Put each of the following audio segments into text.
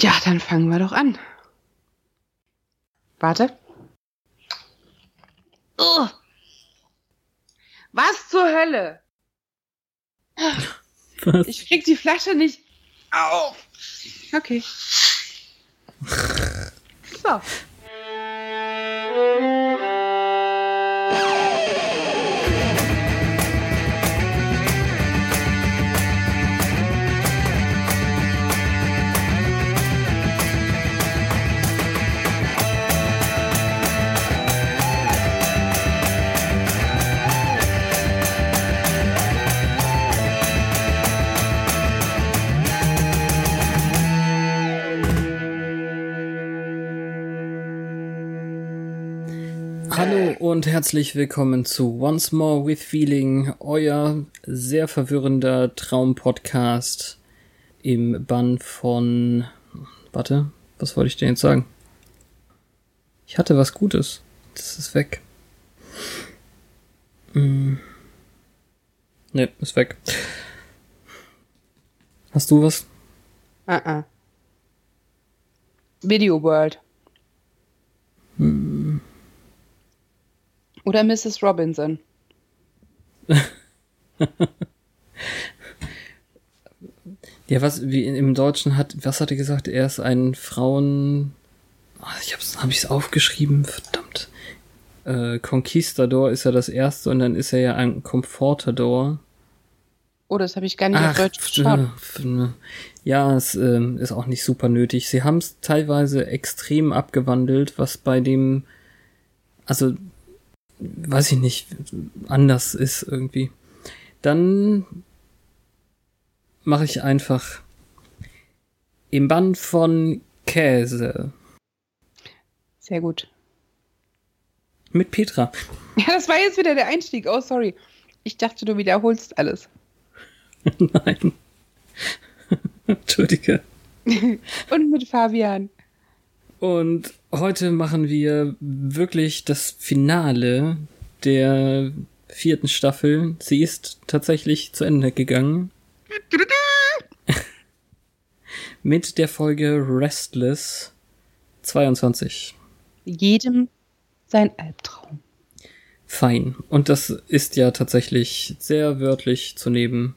Ja, dann fangen wir doch an. Warte. Oh. Was zur Hölle? Was? Ich krieg die Flasche nicht auf. Okay. So. Hallo und herzlich willkommen zu Once More with Feeling, euer sehr verwirrender Traumpodcast im Bann von. Warte, was wollte ich denn jetzt sagen? Ich hatte was Gutes. Das ist weg. Hm. Ne, ist weg. Hast du was? Uh -uh. Video World. Oder Mrs. Robinson. Ja, was wie im Deutschen hat, was hat er gesagt? Er ist ein Frauen. Ah, Ich hab's, hab ich's aufgeschrieben, verdammt. Äh, Conquistador ist ja das erste und dann ist er ja ein Comfortador. Oh, das habe ich gar nicht auf Deutsch geschaut. ja, es ähm, ist auch nicht super nötig. Sie haben es teilweise extrem abgewandelt, was bei dem, also weiß ich nicht, anders ist irgendwie. Dann mache ich einfach im Band von Käse Sehr gut. mit Petra. Ja, das war jetzt wieder der Einstieg. Oh, sorry. Ich dachte, du wiederholst alles. Nein. Entschuldige. Und mit Fabian. Und heute machen wir wirklich das Finale der vierten Staffel. Sie ist tatsächlich zu Ende gegangen. Mit der Folge Restless 22. Jedem sein Albtraum. Fein. Und das ist ja tatsächlich sehr wörtlich zu nehmen.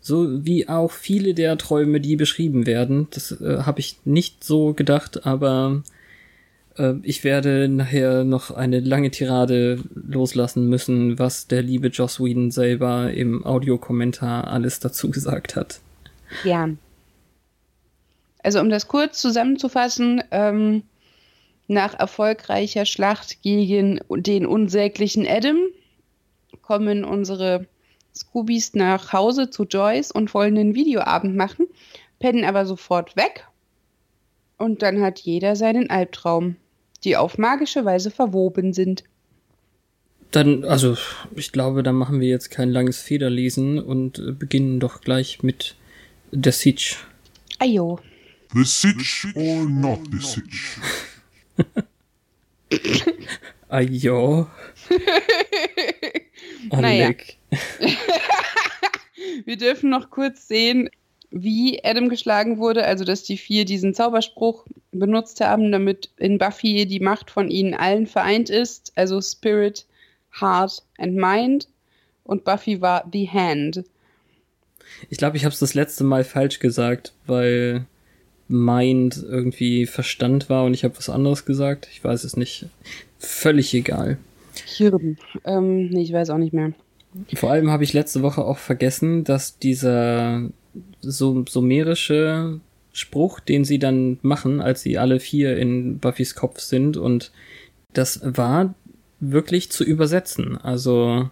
So wie auch viele der Träume, die beschrieben werden. Das äh, habe ich nicht so gedacht, aber äh, ich werde nachher noch eine lange Tirade loslassen müssen, was der liebe Joss Whedon selber im Audiokommentar alles dazu gesagt hat. Gern. Also um das kurz zusammenzufassen, ähm, nach erfolgreicher Schlacht gegen den unsäglichen Adam kommen unsere Scoobies nach Hause zu Joyce und wollen einen Videoabend machen, pennen aber sofort weg. Und dann hat jeder seinen Albtraum, die auf magische Weise verwoben sind. Dann, also, ich glaube, da machen wir jetzt kein langes Federlesen und beginnen doch gleich mit der Siege. Ajo. The sitch or not the sitch? Ah, ja. Naja. Wir dürfen noch kurz sehen, wie Adam geschlagen wurde, also dass die vier diesen Zauberspruch benutzt haben, damit in Buffy die Macht von ihnen allen vereint ist, also Spirit, Heart and Mind. Und Buffy war The Hand. Ich glaube, ich habe es das letzte Mal falsch gesagt, weil Mind irgendwie Verstand war und ich habe was anderes gesagt. Ich weiß es nicht. Völlig egal. Hirn. Ähm, nee, ich weiß auch nicht mehr. Vor allem habe ich letzte Woche auch vergessen, dass dieser so sumerische Spruch, den sie dann machen, als sie alle vier in Buffys Kopf sind und das war wirklich zu übersetzen. Also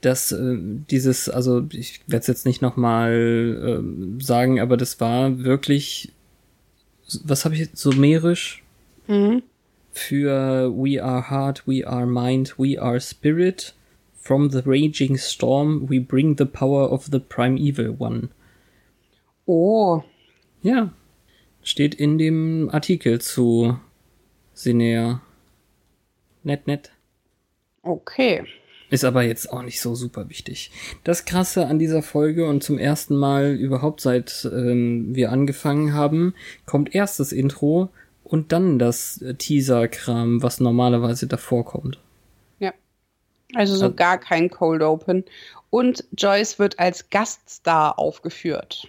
dass äh, dieses, also ich werde es jetzt nicht nochmal äh, sagen, aber das war wirklich was habe ich jetzt, sumerisch Mhm. Für We are heart, we are mind, we are spirit. From the raging storm we bring the power of the primeval one. Oh, Ja, steht in dem Artikel zu Sinea. Nett, nett. okay. Ist aber jetzt auch nicht so super wichtig. Das Krasse an dieser Folge und zum ersten Mal überhaupt seit ähm, wir angefangen haben, kommt erst das Intro und dann das Teaser-Kram, was normalerweise davor kommt. Ja. Also so Ja. gar kein Cold Open. Und Joyce wird als Gaststar aufgeführt.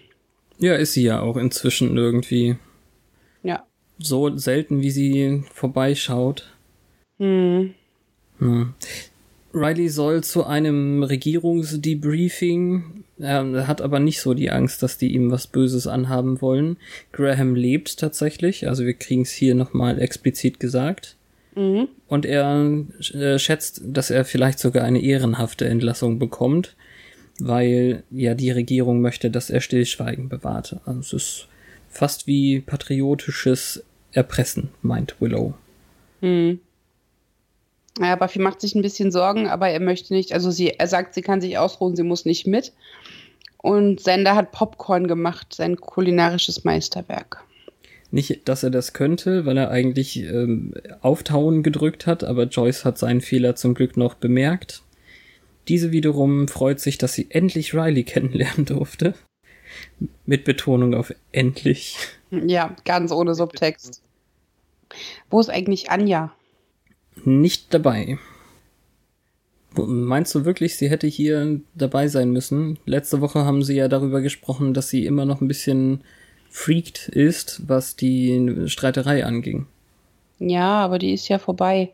Ja, ist sie ja auch inzwischen irgendwie Ja. so selten, wie sie vorbeischaut. Hm. Hm. Riley soll zu einem Regierungsdebriefing. Er hat aber nicht so die Angst, dass die ihm was Böses anhaben wollen. Graham lebt tatsächlich, also wir kriegen es hier nochmal explizit gesagt. Mhm. Und er äh, schätzt, dass er vielleicht sogar eine ehrenhafte Entlassung bekommt, weil ja die Regierung möchte, dass er Stillschweigen bewahrt. Also es ist fast wie patriotisches Erpressen, meint Willow. Hm. Ja, Buffy macht sich ein bisschen Sorgen, aber er möchte nicht. Also sie, er sagt, sie kann sich ausruhen, sie muss nicht mit. Und Sender hat Popcorn gemacht, sein kulinarisches Meisterwerk. Nicht, dass er das könnte, weil er eigentlich ähm, Auftauen gedrückt hat, aber Joyce hat seinen Fehler zum Glück noch bemerkt. Diese wiederum freut sich, dass sie endlich Riley kennenlernen durfte. Mit Betonung auf endlich. Ja, ganz ohne Subtext. Wo ist eigentlich Anja? Nicht dabei. Meinst du wirklich, sie hätte hier dabei sein müssen? Letzte Woche haben sie ja darüber gesprochen, dass sie immer noch ein bisschen freaked ist, was die Streiterei anging. Ja, aber die ist ja vorbei.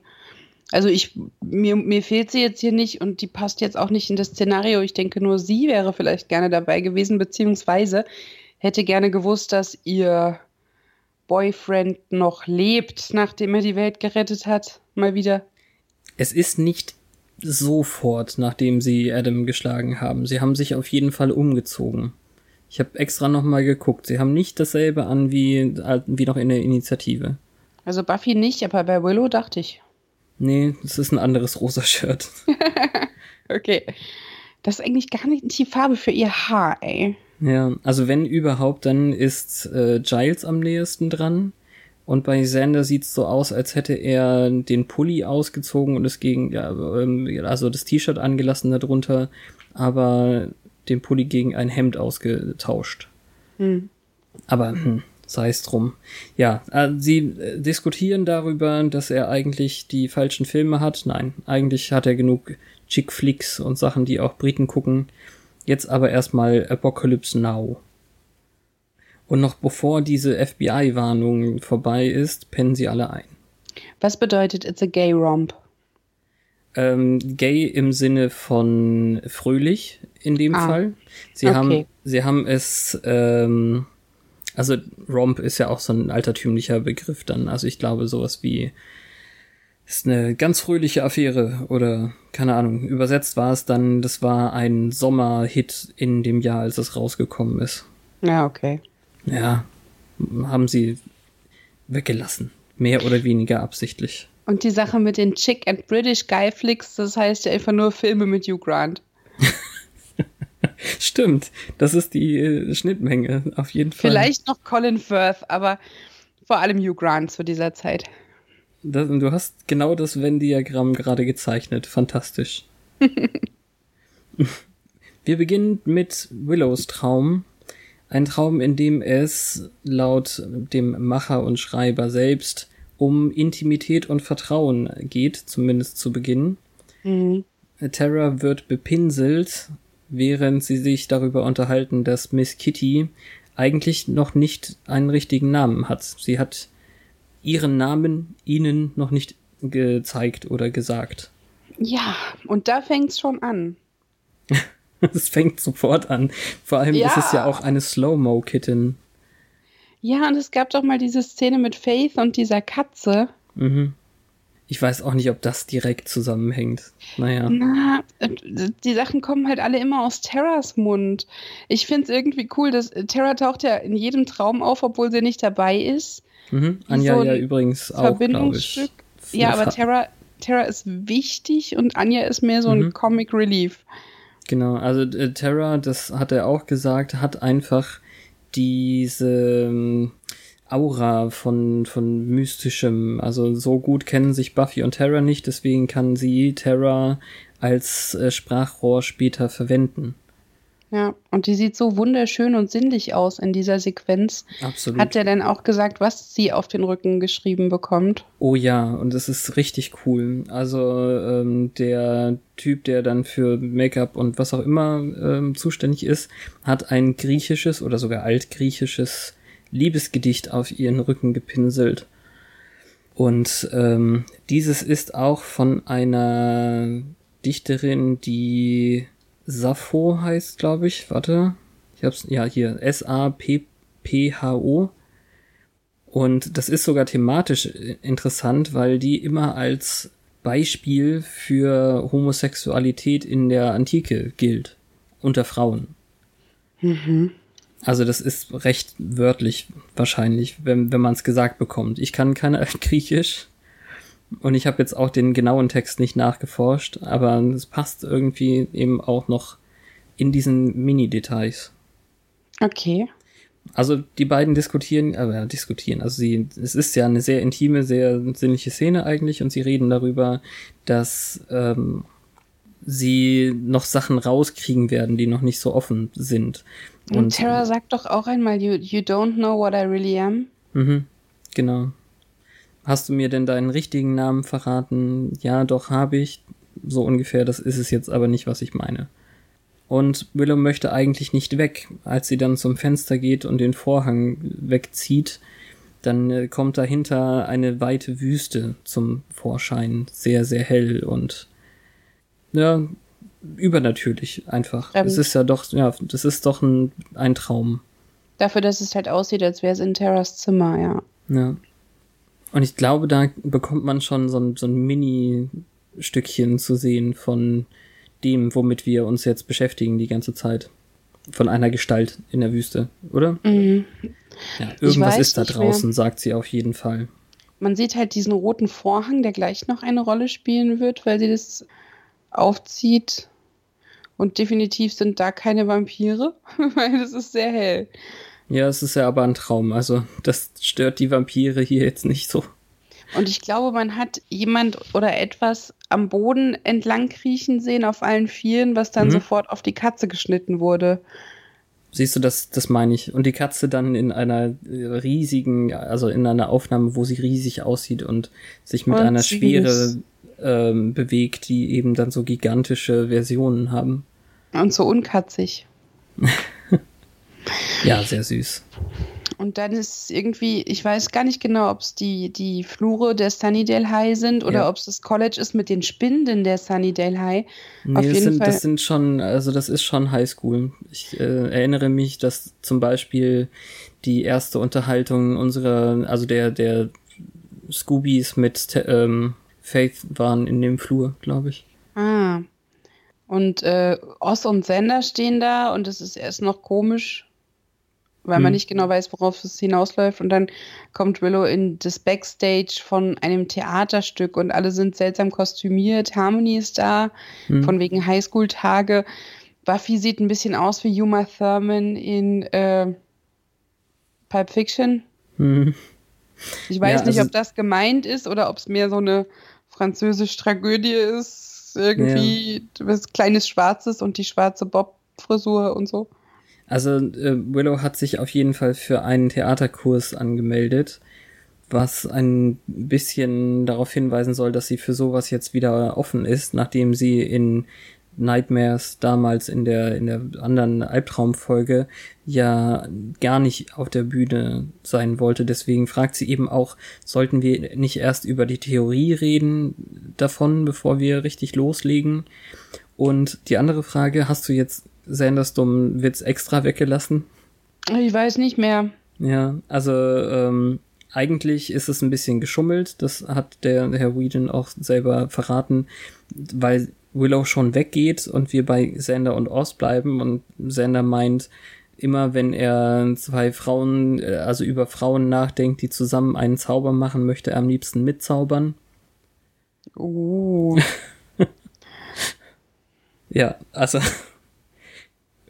Also ich, mir, mir fehlt sie jetzt hier nicht und die passt jetzt auch nicht in das Szenario. Ich denke nur, sie wäre vielleicht gerne dabei gewesen, beziehungsweise hätte gerne gewusst, dass ihr Boyfriend noch lebt, nachdem er die Welt gerettet hat. Mal wieder. Es ist nicht sofort, nachdem sie Adam geschlagen haben. Sie haben sich auf jeden Fall umgezogen. Ich habe extra nochmal geguckt. Sie haben nicht dasselbe an wie, wie noch in der Initiative. Also Buffy nicht, aber bei Willow dachte ich. Nee, es ist ein anderes rosa Shirt. Okay. Das ist eigentlich gar nicht die Farbe für ihr Haar, ey. Ja, also wenn überhaupt, dann ist äh, Giles am nächsten dran. Und bei Xander sieht's so aus, als hätte er den Pulli ausgezogen und es gegen, ja, ähm, also das T-Shirt angelassen darunter, aber den Pulli gegen ein Hemd ausgetauscht. Hm. Aber hm, sei es drum. Ja, äh, sie äh, diskutieren darüber, dass er eigentlich die falschen Filme hat. Nein, eigentlich hat er genug Chick-Flicks und Sachen, die auch Briten gucken. Jetzt aber erstmal Apocalypse Now. Und noch bevor diese FBI-Warnung vorbei ist, pennen sie alle ein. Was bedeutet It's a Gay Romp? Ähm, gay im Sinne von fröhlich in dem Ah, Fall. Sie okay. haben, sie haben es, ähm, also Romp ist ja auch so ein altertümlicher Begriff dann. Also ich glaube sowas wie ist eine ganz fröhliche Affäre oder keine Ahnung. Übersetzt war es dann, das war ein Sommerhit in dem Jahr, als es rausgekommen ist. Ja, okay. Ja, haben sie weggelassen. Mehr oder weniger absichtlich. Und die Sache mit den Chick and British Guy Flicks, das heißt ja einfach nur Filme mit Hugh Grant. Stimmt, das ist die äh, Schnittmenge, auf jeden Fall. Vielleicht noch Colin Firth, aber vor allem Hugh Grant zu dieser Zeit. Das, du hast genau das Venn-Diagramm gerade gezeichnet. Fantastisch. Wir beginnen mit Willows Traum. Ein Traum, in dem es laut dem Macher und Schreiber selbst um Intimität und Vertrauen geht, zumindest zu Beginn. Mhm. Terra wird bepinselt, während sie sich darüber unterhalten, dass Miss Kitty eigentlich noch nicht einen richtigen Namen hat. Sie hat ihren Namen ihnen noch nicht gezeigt oder gesagt. Ja, und da fängt's schon an. Es fängt sofort an. Vor allem Ja. ist es ja auch eine Slow-Mo-Kitten. Ja, und es gab doch mal diese Szene mit Faith und dieser Katze. Mhm. Ich weiß auch nicht, ob das direkt zusammenhängt. Naja. Na, die Sachen kommen halt alle immer aus Terras Mund. Ich finde es irgendwie cool, dass Terra taucht ja in jedem Traum auf, obwohl sie nicht dabei ist. Mhm. Anja so ja übrigens auch, Verbindungsstück. Ja, aber Terra, Terra ist wichtig und Anja ist mehr so ein mhm. Comic Relief. Genau, also äh, Terra, das hat er auch gesagt, hat einfach diese ähm, Aura von, von mystischem. Also so gut kennen sich Buffy und Terra nicht, deswegen kann sie Terra als äh, Sprachrohr später verwenden. Ja, und die sieht so wunderschön und sinnlich aus in dieser Sequenz. Absolut. Hat er denn auch gesagt, was sie auf den Rücken geschrieben bekommt? Oh ja, und das ist richtig cool. Also ähm, der Typ, der dann für Make-up und was auch immer ähm, zuständig ist, hat ein griechisches oder sogar altgriechisches Liebesgedicht auf ihren Rücken gepinselt. Und ähm, dieses ist auch von einer Dichterin, die Sappho heißt, glaube ich. Warte. Ich hab's, ja, hier, S-A-P-P-H-O. Und das ist sogar thematisch interessant, weil die immer als Beispiel für Homosexualität in der Antike gilt. Unter Frauen. Mhm. Also das ist recht wörtlich wahrscheinlich, wenn, wenn man es gesagt bekommt. Ich kann kein Griechisch und ich habe jetzt auch den genauen Text nicht nachgeforscht, aber es passt irgendwie eben auch noch in diesen Mini-Details. Okay. Also die beiden diskutieren, äh, diskutieren, also sie, es ist ja eine sehr intime, sehr sinnliche Szene eigentlich und sie reden darüber, dass ähm, sie noch Sachen rauskriegen werden, die noch nicht so offen sind. Und, und Tara sagt doch auch einmal, you, you don't know what I really am. Mhm, genau. Hast du mir denn deinen richtigen Namen verraten? Ja, doch, habe ich. So ungefähr, das ist es jetzt aber nicht, was ich meine. Und Willow möchte eigentlich nicht weg. Als sie dann zum Fenster geht und den Vorhang wegzieht, dann äh, kommt dahinter eine weite Wüste zum Vorschein. Sehr, sehr hell und ja, übernatürlich einfach. Ähm, es ist ja doch, ja, das ist doch ein, ein Traum. Dafür, dass es halt aussieht, als wäre es in Terras Zimmer, ja. Ja. Und ich glaube, da bekommt man schon so ein, so ein Mini-Stückchen zu sehen von dem, womit wir uns jetzt beschäftigen die ganze Zeit. Von einer Gestalt in der Wüste, oder? Mhm. Ja, irgendwas ist da draußen, mehr. sagt sie auf jeden Fall. Man sieht halt diesen roten Vorhang, der gleich noch eine Rolle spielen wird, weil sie das aufzieht. Und definitiv sind da keine Vampire, weil es ist sehr hell. Ja, es ist ja aber ein Traum. Also das stört die Vampire hier jetzt nicht so. Und ich glaube, man hat jemand oder etwas am Boden entlang kriechen sehen auf allen Vieren, was dann mhm. sofort auf die Katze geschnitten wurde. Siehst du, das, das meine ich. Und die Katze dann in einer riesigen, also in einer Aufnahme, wo sie riesig aussieht und sich mit und einer Schwere ähm, bewegt, die eben dann so gigantische Versionen haben. Und so unkatzig. ja, sehr süß. Und dann ist irgendwie, ich weiß gar nicht genau, ob es die, die Flure der Sunnydale High sind oder ja. ob es das College ist mit den Spinden der Sunnydale High. Nee, Auf jeden das, sind, Fall. das sind schon, also das ist schon Highschool. Ich äh, erinnere mich, dass zum Beispiel die erste Unterhaltung unserer, also der, der Scoobies mit ähm, Faith waren in dem Flur, glaube ich. Ah. Und äh, Oz und Sender stehen da und es ist erst noch komisch, weil hm. man nicht genau weiß, worauf es hinausläuft. Und dann kommt Willow in das Backstage von einem Theaterstück und alle sind seltsam kostümiert. Harmony ist da, hm. von wegen Highschool-Tage. Buffy sieht ein bisschen aus wie Yuma Thurman in äh, Pulp Fiction. Hm. Ich weiß ja, nicht, also, ob das gemeint ist oder ob es mehr so eine französische Tragödie ist. Irgendwie ja. was kleines Schwarzes und die schwarze Bob-Frisur und so. Also äh, Willow hat sich auf jeden Fall für einen Theaterkurs angemeldet, was ein bisschen darauf hinweisen soll, dass sie für sowas jetzt wieder offen ist, nachdem sie in Nightmares damals in der, in der anderen Albtraumfolge ja gar nicht auf der Bühne sein wollte. Deswegen fragt sie eben auch, sollten wir nicht erst über die Theorie reden davon, bevor wir richtig loslegen? Und die andere Frage, hast du jetzt Sanders dummen Witz extra weggelassen? Ich weiß nicht mehr. Ja, also ähm, eigentlich ist es ein bisschen geschummelt, das hat der Herr Whedon auch selber verraten, weil Willow schon weggeht und wir bei Sander und Oz bleiben und Sander meint, immer wenn er zwei Frauen, äh, also über Frauen nachdenkt, die zusammen einen Zauber machen, möchte er am liebsten mitzaubern. Oh. ja, also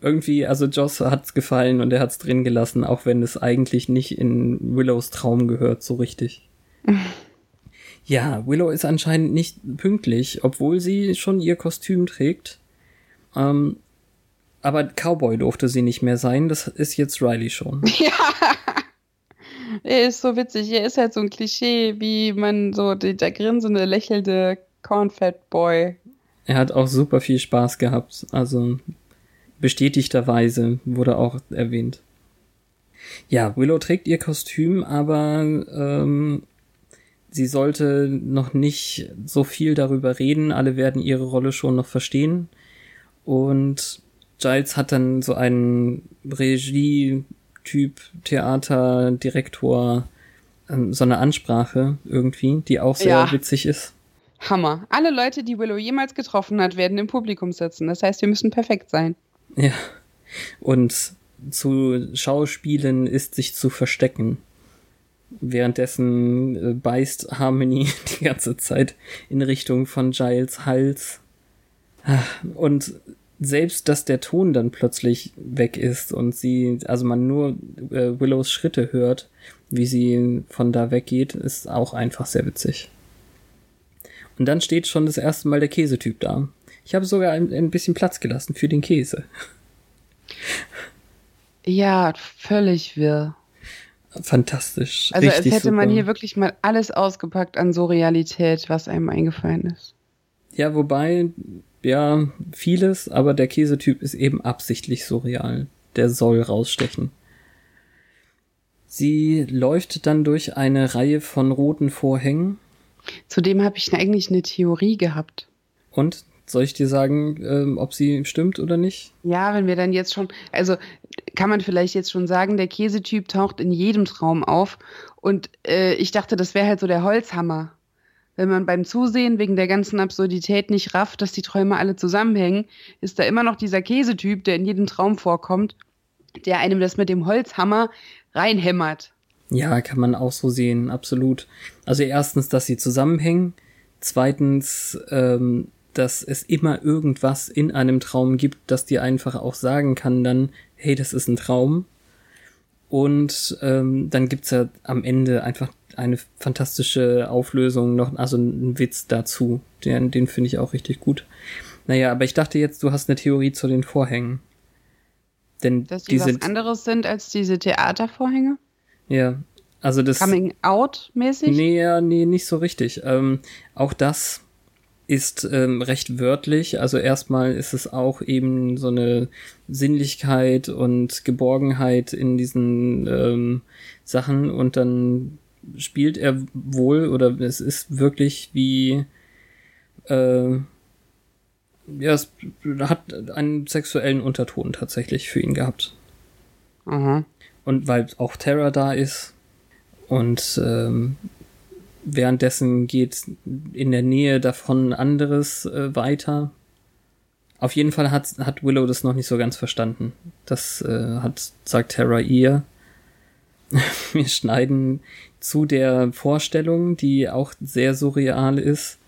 irgendwie, also Joss hat's gefallen und er hat's drin gelassen, auch wenn es eigentlich nicht in Willows Traum gehört, so richtig. ja, Willow ist anscheinend nicht pünktlich, obwohl sie schon ihr Kostüm trägt. Ähm, aber Cowboy durfte sie nicht mehr sein, das ist jetzt Riley schon. Ja. Er ist so witzig. Er ist halt so ein Klischee, wie man so der, der grinsende, lächelnde Cornfat Boy. Er hat auch super viel Spaß gehabt. Also bestätigterweise wurde auch erwähnt. Ja, Willow trägt ihr Kostüm, aber ähm, sie sollte noch nicht so viel darüber reden. Alle werden ihre Rolle schon noch verstehen. Und Giles hat dann so einen Regie-Typ, Theater, Direktor, ähm, so eine Ansprache irgendwie, die auch sehr Ja. witzig ist. Hammer. Alle Leute, die Willow jemals getroffen hat, werden im Publikum sitzen. Das heißt, wir müssen perfekt sein. Ja. Und zu Schauspielen ist sich zu verstecken. Währenddessen äh, beißt Harmony die ganze Zeit in Richtung von Giles Hals. Ah, Und selbst, dass der Ton dann plötzlich weg ist und sie, also man nur äh, Willows Schritte hört, wie sie von da weggeht, ist auch einfach sehr witzig. Und dann steht schon das erste Mal der Käsetyp da. Ich habe sogar ein, ein bisschen Platz gelassen für den Käse. Ja, völlig wirr. Fantastisch. Also als hätte man super. hier wirklich mal alles ausgepackt an Surrealität, was einem eingefallen ist. Ja, wobei, ja, vieles, aber der Käsetyp ist eben absichtlich surreal. Der soll rausstechen. Sie läuft dann durch eine Reihe von roten Vorhängen Zudem habe ich eigentlich eine Theorie gehabt. und soll ich dir sagen, ähm, ob sie stimmt oder nicht? Ja, wenn wir dann jetzt schon, also kann man vielleicht jetzt schon sagen, der Käsetyp taucht in jedem Traum auf. Und äh, ich dachte, das wäre halt so der Holzhammer. Wenn man beim Zusehen wegen der ganzen Absurdität nicht rafft, dass die Träume alle zusammenhängen, ist da immer noch dieser Käsetyp, der in jedem Traum vorkommt, der einem das mit dem Holzhammer reinhämmert. Ja, kann man auch so sehen, absolut. Also erstens, dass sie zusammenhängen. Zweitens, ähm, dass es immer irgendwas in einem Traum gibt, das dir einfach auch sagen kann dann, hey, das ist ein Traum. Und ähm, dann gibt's ja am Ende einfach eine fantastische Auflösung noch, also einen Witz dazu. Den, den finde ich auch richtig gut. Naja, aber ich dachte jetzt, du hast eine Theorie zu den Vorhängen. Denn Dass die, die was anderes sind als diese Theatervorhänge? ja, also das. Coming out mäßig? Nee, ja, nee, nicht so richtig. Ähm, auch das ist ähm, recht wörtlich. Also erstmal ist es auch eben so eine Sinnlichkeit und Geborgenheit in diesen ähm, Sachen und dann spielt er wohl oder es ist wirklich wie äh, ja, es hat einen sexuellen Unterton tatsächlich für ihn gehabt. Aha. Und weil auch Terra da ist und ähm, währenddessen geht in der Nähe davon anderes äh, weiter. Auf jeden Fall hat, hat Willow das noch nicht so ganz verstanden. Das äh, hat, sagt Terra ihr. Wir schneiden zu der Vorstellung, die auch sehr surreal ist.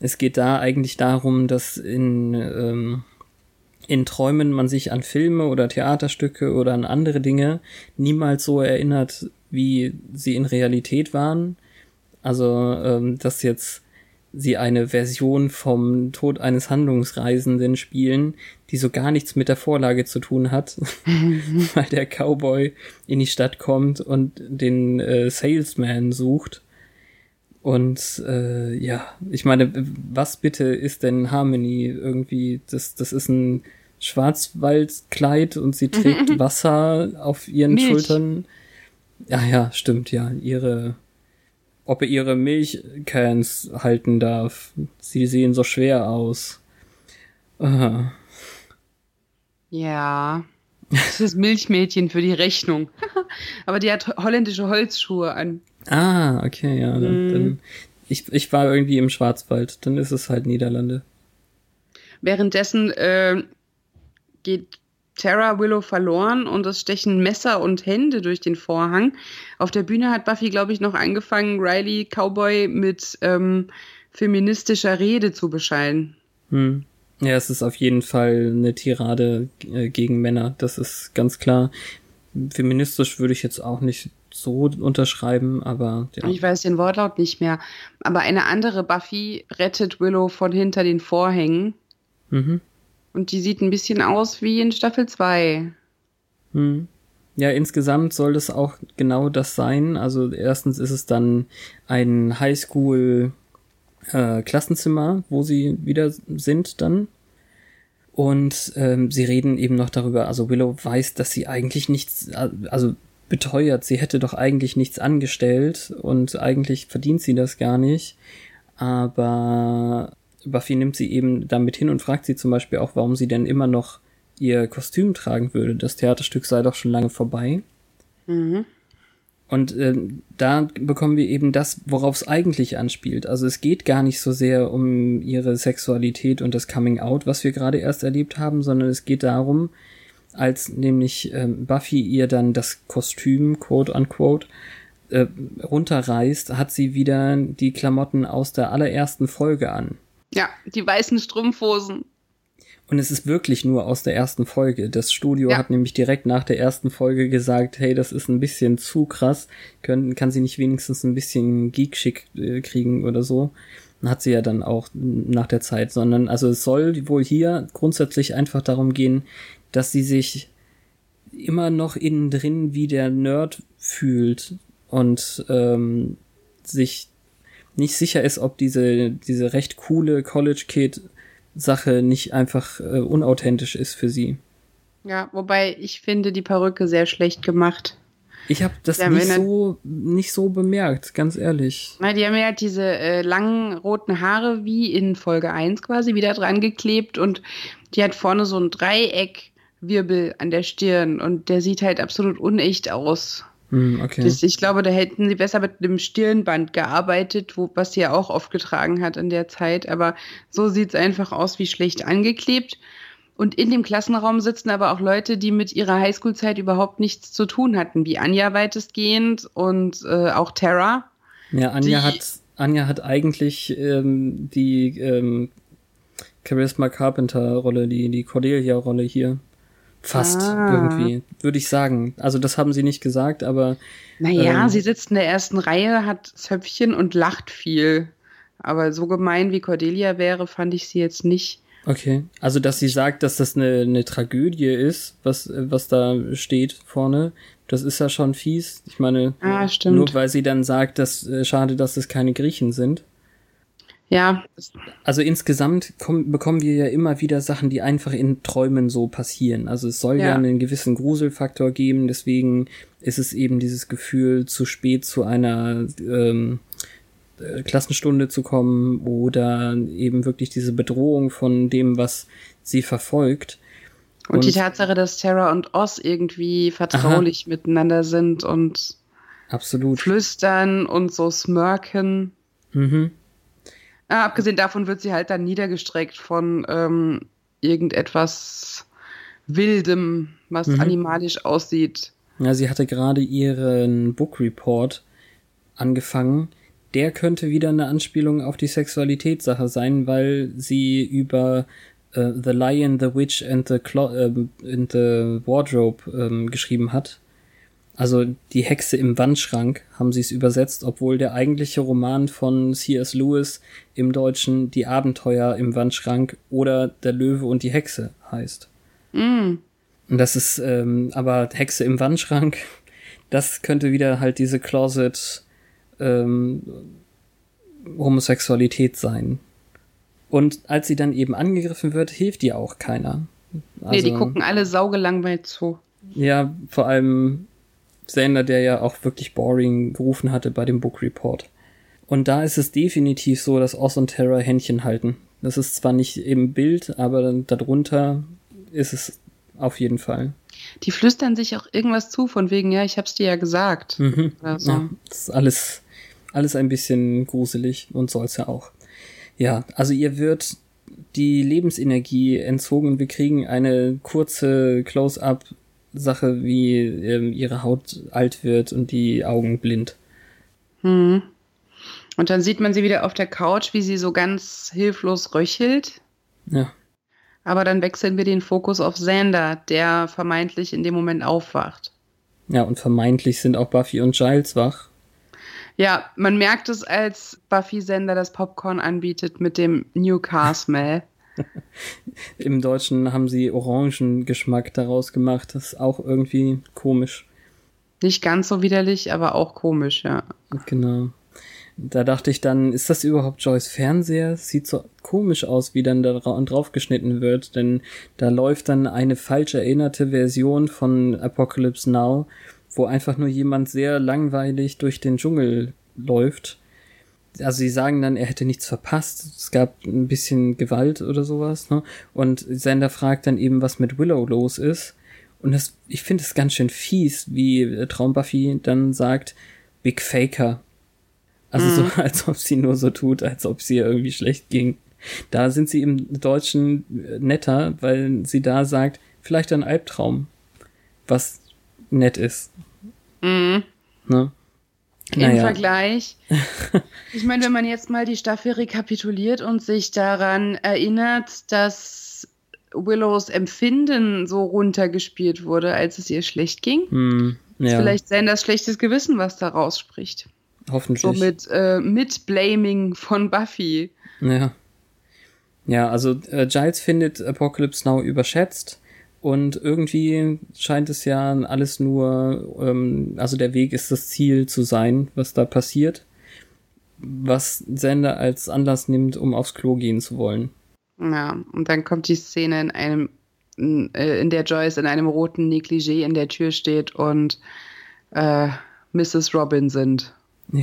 Es geht da eigentlich darum, dass in, ähm, in Träumen man sich an Filme oder Theaterstücke oder an andere Dinge niemals so erinnert, wie sie in Realität waren. Also, ähm, dass jetzt sie eine Version vom Tod eines Handlungsreisenden spielen, die so gar nichts mit der Vorlage zu tun hat, weil der Cowboy in die Stadt kommt und den äh, Salesman sucht. Und äh, ja, ich meine, was bitte ist denn Harmony irgendwie? Das, das ist ein Schwarzwaldkleid und sie trägt Wasser auf ihren Milch. Schultern. Ja, ja, stimmt, ja. Ihre, ob er ihre Milchcans halten darf. Sie sehen so schwer aus. Aha. Ja. Das ist Milchmädchen für die Rechnung. Aber die hat holländische Holzschuhe an. Ah, okay, ja. Dann, Mhm. dann, ich, ich war irgendwie im Schwarzwald, dann ist es halt Niederlande. Währenddessen äh, geht Tara Willow verloren und es stechen Messer und Hände durch den Vorhang. Auf der Bühne hat Buffy, glaube ich, noch angefangen, Riley Cowboy mit ähm, feministischer Rede zu bescheiden. Hm. Ja, es ist auf jeden Fall eine Tirade äh, gegen Männer, das ist ganz klar. Feministisch würde ich jetzt auch nicht so unterschreiben, aber ja. Ich weiß den Wortlaut nicht mehr. Aber eine andere Buffy rettet Willow von hinter den Vorhängen. Mhm. Und die sieht ein bisschen aus wie in Staffel 2. Hm. Ja, insgesamt soll das auch genau das sein. Also erstens ist es dann ein Highschool äh, Klassenzimmer, wo sie wieder sind dann. Und ähm, sie reden eben noch darüber, also Willow weiß, dass sie eigentlich nichts, also beteuert, sie hätte doch eigentlich nichts angestellt und eigentlich verdient sie das gar nicht. Aber Buffy nimmt sie eben damit hin und fragt sie zum Beispiel auch, warum sie denn immer noch ihr Kostüm tragen würde. Das Theaterstück sei doch schon lange vorbei. Mhm. Und äh, da bekommen wir eben das, worauf es eigentlich anspielt. Also es geht gar nicht so sehr um ihre Sexualität und das Coming Out, was wir gerade erst erlebt haben, sondern es geht darum, als nämlich äh, Buffy ihr dann das Kostüm, quote unquote, äh, runterreißt, hat sie wieder die Klamotten aus der allerersten Folge an. Ja, die weißen Strumpfhosen. Und es ist wirklich nur aus der ersten Folge. Das Studio Ja. hat nämlich direkt nach der ersten Folge gesagt, hey, das ist ein bisschen zu krass. Können, kann sie nicht wenigstens ein bisschen Geek-Schick äh, kriegen oder so? Hat sie ja dann auch nach der Zeit, sondern also es soll wohl hier grundsätzlich einfach darum gehen, dass sie sich immer noch innen drin wie der Nerd fühlt und ähm, sich nicht sicher ist, ob diese, diese recht coole College Kid Sache nicht einfach äh, unauthentisch ist für sie. Ja, wobei ich finde die Perücke sehr schlecht gemacht. Ich habe das nicht so nicht so bemerkt, ganz ehrlich. Na, die haben ja diese äh, langen roten Haare wie in Folge 1 quasi wieder dran geklebt und die hat vorne so ein Dreieckwirbel an der Stirn und der sieht halt absolut unecht aus. Hm, okay. Das, ich glaube, da hätten sie besser mit einem Stirnband gearbeitet, wo, was sie ja auch oft getragen hat in der Zeit. Aber so sieht's einfach aus wie schlecht angeklebt. Und in dem Klassenraum sitzen aber auch Leute, die mit ihrer Highschool-Zeit überhaupt nichts zu tun hatten, wie Anja weitestgehend und äh, auch Tara. ja, Anja hat Anja hat eigentlich ähm, die ähm, Charisma Carpenter Rolle, die die Cordelia Rolle hier fast Ah. irgendwie, würde ich sagen. Also das haben sie nicht gesagt, aber Naja, Ähm. sie sitzt in der ersten Reihe, hat Zöpfchen und lacht viel. Aber so gemein wie Cordelia wäre, fand ich sie jetzt nicht. Okay, also dass sie sagt, dass das eine, eine Tragödie ist, was, was da steht vorne, das ist ja schon fies. Ich meine, Ah, nur weil sie dann sagt, dass äh, schade, dass es keine Griechen sind. Ja, Also insgesamt komm, bekommen wir ja immer wieder Sachen, die einfach in Träumen so passieren. Also es soll ja, Ja. einen gewissen Gruselfaktor geben, deswegen ist es eben dieses Gefühl, zu spät zu einer ähm, äh, Klassenstunde zu kommen oder eben wirklich diese Bedrohung von dem, was sie verfolgt. Und, die Und- Tatsache, dass Sarah und Oz irgendwie vertraulich miteinander sind und Absolut. flüstern und so smirken. Mhm. Ah, abgesehen davon wird sie halt dann niedergestreckt von ähm, irgendetwas Wildem, was Mhm. animalisch aussieht. Ja, sie hatte gerade ihren Book Report angefangen. Der könnte wieder eine Anspielung auf die Sexualitätssache sein, weil sie über äh, The Lion, the Witch and the, Clo ähm, and the Wardrobe ähm, geschrieben hat. Also die Hexe im Wandschrank haben sie es übersetzt, obwohl der eigentliche Roman von C.S. Lewis im Deutschen Die Abenteuer im Wandschrank oder Der Löwe und die Hexe heißt. Mm. Und das ist ähm, aber Hexe im Wandschrank. Das könnte wieder halt diese Closet ähm, Homosexualität sein. Und als sie dann eben angegriffen wird, hilft ihr auch keiner. nee, die gucken alle saugelangweilt zu. Ja, vor allem Sander, der ja auch wirklich boring gerufen hatte bei dem Book Report. Und da ist es definitiv so, dass Oz und Terra Händchen halten. Das ist zwar nicht im Bild, aber darunter ist es auf jeden Fall. Die flüstern sich auch irgendwas zu, von wegen, ja, ich hab's dir ja gesagt. Mhm. So. Ja, das ist alles, alles ein bisschen gruselig und soll's ja auch. Ja, also ihr wird die Lebensenergie entzogen und wir kriegen eine kurze Close-up-Sache, wie ähm, ihre Haut alt wird und die Augen blind. Hm. Und dann sieht man sie wieder auf der Couch, wie sie so ganz hilflos röchelt. Ja, Aber dann wechseln wir den Fokus auf Xander, der vermeintlich in dem Moment aufwacht. ja, und vermeintlich sind auch Buffy und Giles wach. Ja, man merkt es, als Buffy Xander das Popcorn anbietet mit dem New Car Smell. Im Deutschen haben sie Orangengeschmack daraus gemacht. Das ist auch irgendwie komisch. Nicht ganz so widerlich, aber auch komisch, ja. Genau. Da dachte ich dann, ist das überhaupt Joyce Fernseher? Sieht so komisch aus, wie dann da dra drauf geschnitten wird, denn da läuft dann eine falsch erinnerte Version von Apocalypse Now, wo einfach nur jemand sehr langweilig durch den Dschungel läuft. Also sie sagen dann, er hätte nichts verpasst. Es gab ein bisschen Gewalt oder sowas, ne? Und Sander fragt dann eben, was mit Willow los ist. Und das, ich finde es ganz schön fies, wie äh, Traumbuffy dann sagt, Big Faker. Also so, als ob sie nur so tut, als ob sie ihr irgendwie schlecht ging. Da sind sie im Deutschen äh, netter, weil sie da sagt, vielleicht ein Albtraum. Was nett ist. Mhm. Ne? Im Vergleich. Ich meine, wenn man jetzt mal die Staffel rekapituliert und sich daran erinnert, dass Willows Empfinden so runtergespielt wurde, als es ihr schlecht ging, Hm, ja, vielleicht Sanders schlechtes Gewissen, was da rausspricht. hoffentlich. So mit, äh, mit Blaming von Buffy. Ja. Ja, also äh, Giles findet Apocalypse Now überschätzt und irgendwie scheint es ja alles nur, ähm, also der Weg ist das Ziel zu sein, was da passiert, was Sender als Anlass nimmt, um aufs Klo gehen zu wollen. Ja, und dann kommt die Szene in einem, in, äh, der Joyce in einem roten Negligé in der Tür steht und äh, Mrs. Robin sind.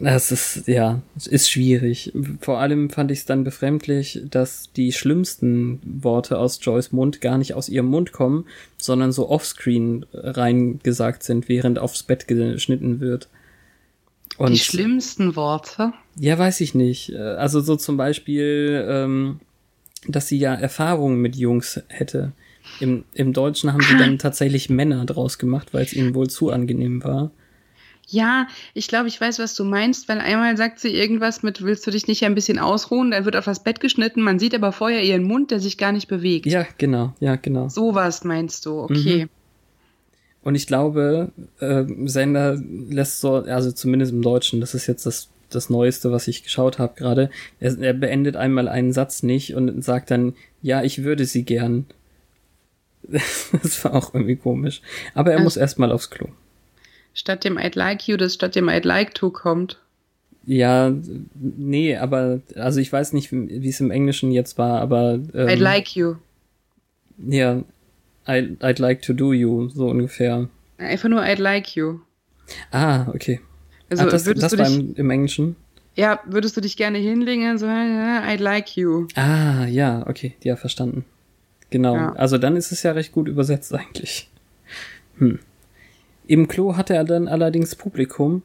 Das ist, ja, ist schwierig. Vor allem fand ich es dann befremdlich, dass die schlimmsten Worte aus Joyce Mund gar nicht aus ihrem Mund kommen, sondern so offscreen reingesagt sind, während aufs Bett geschnitten wird. Und die schlimmsten Worte. ja, weiß ich nicht. Also so zum Beispiel, ähm, dass sie ja Erfahrungen mit Jungs hätte. Im, Im Deutschen haben sie dann tatsächlich Männer draus gemacht, weil es ihnen wohl zu angenehm war. Ja, ich glaube, ich weiß, was du meinst, weil einmal sagt sie irgendwas mit, willst du dich nicht ein bisschen ausruhen? Dann wird auf das Bett geschnitten, man sieht aber vorher ihren Mund, der sich gar nicht bewegt. Ja, genau, ja, genau. Sowas meinst du, okay. Und ich glaube, äh, Sender lässt so, also zumindest im Deutschen, das ist jetzt das, das Neueste, was ich geschaut habe gerade, er, er beendet einmal einen Satz nicht und sagt dann, ja, ich würde sie gern. das war auch irgendwie komisch. Aber er Ach. muss erstmal aufs Klo. Statt dem I'd like you, das statt dem I'd like to kommt. Ja, nee, aber, also ich weiß nicht, wie es im Englischen jetzt war, aber. Ähm, I'd like you. Ja, I, I'd like to do you, so ungefähr. Einfach nur I'd like you. Ah, okay. Also ah, das würdest das du war dich, im, im Englischen? ja, würdest du dich gerne hinlegen und so, I'd like you. Ah, ja, okay, ja, verstanden. Genau. Ja. Also dann ist es ja recht gut übersetzt eigentlich. Hm. Im Klo hatte er dann allerdings Publikum.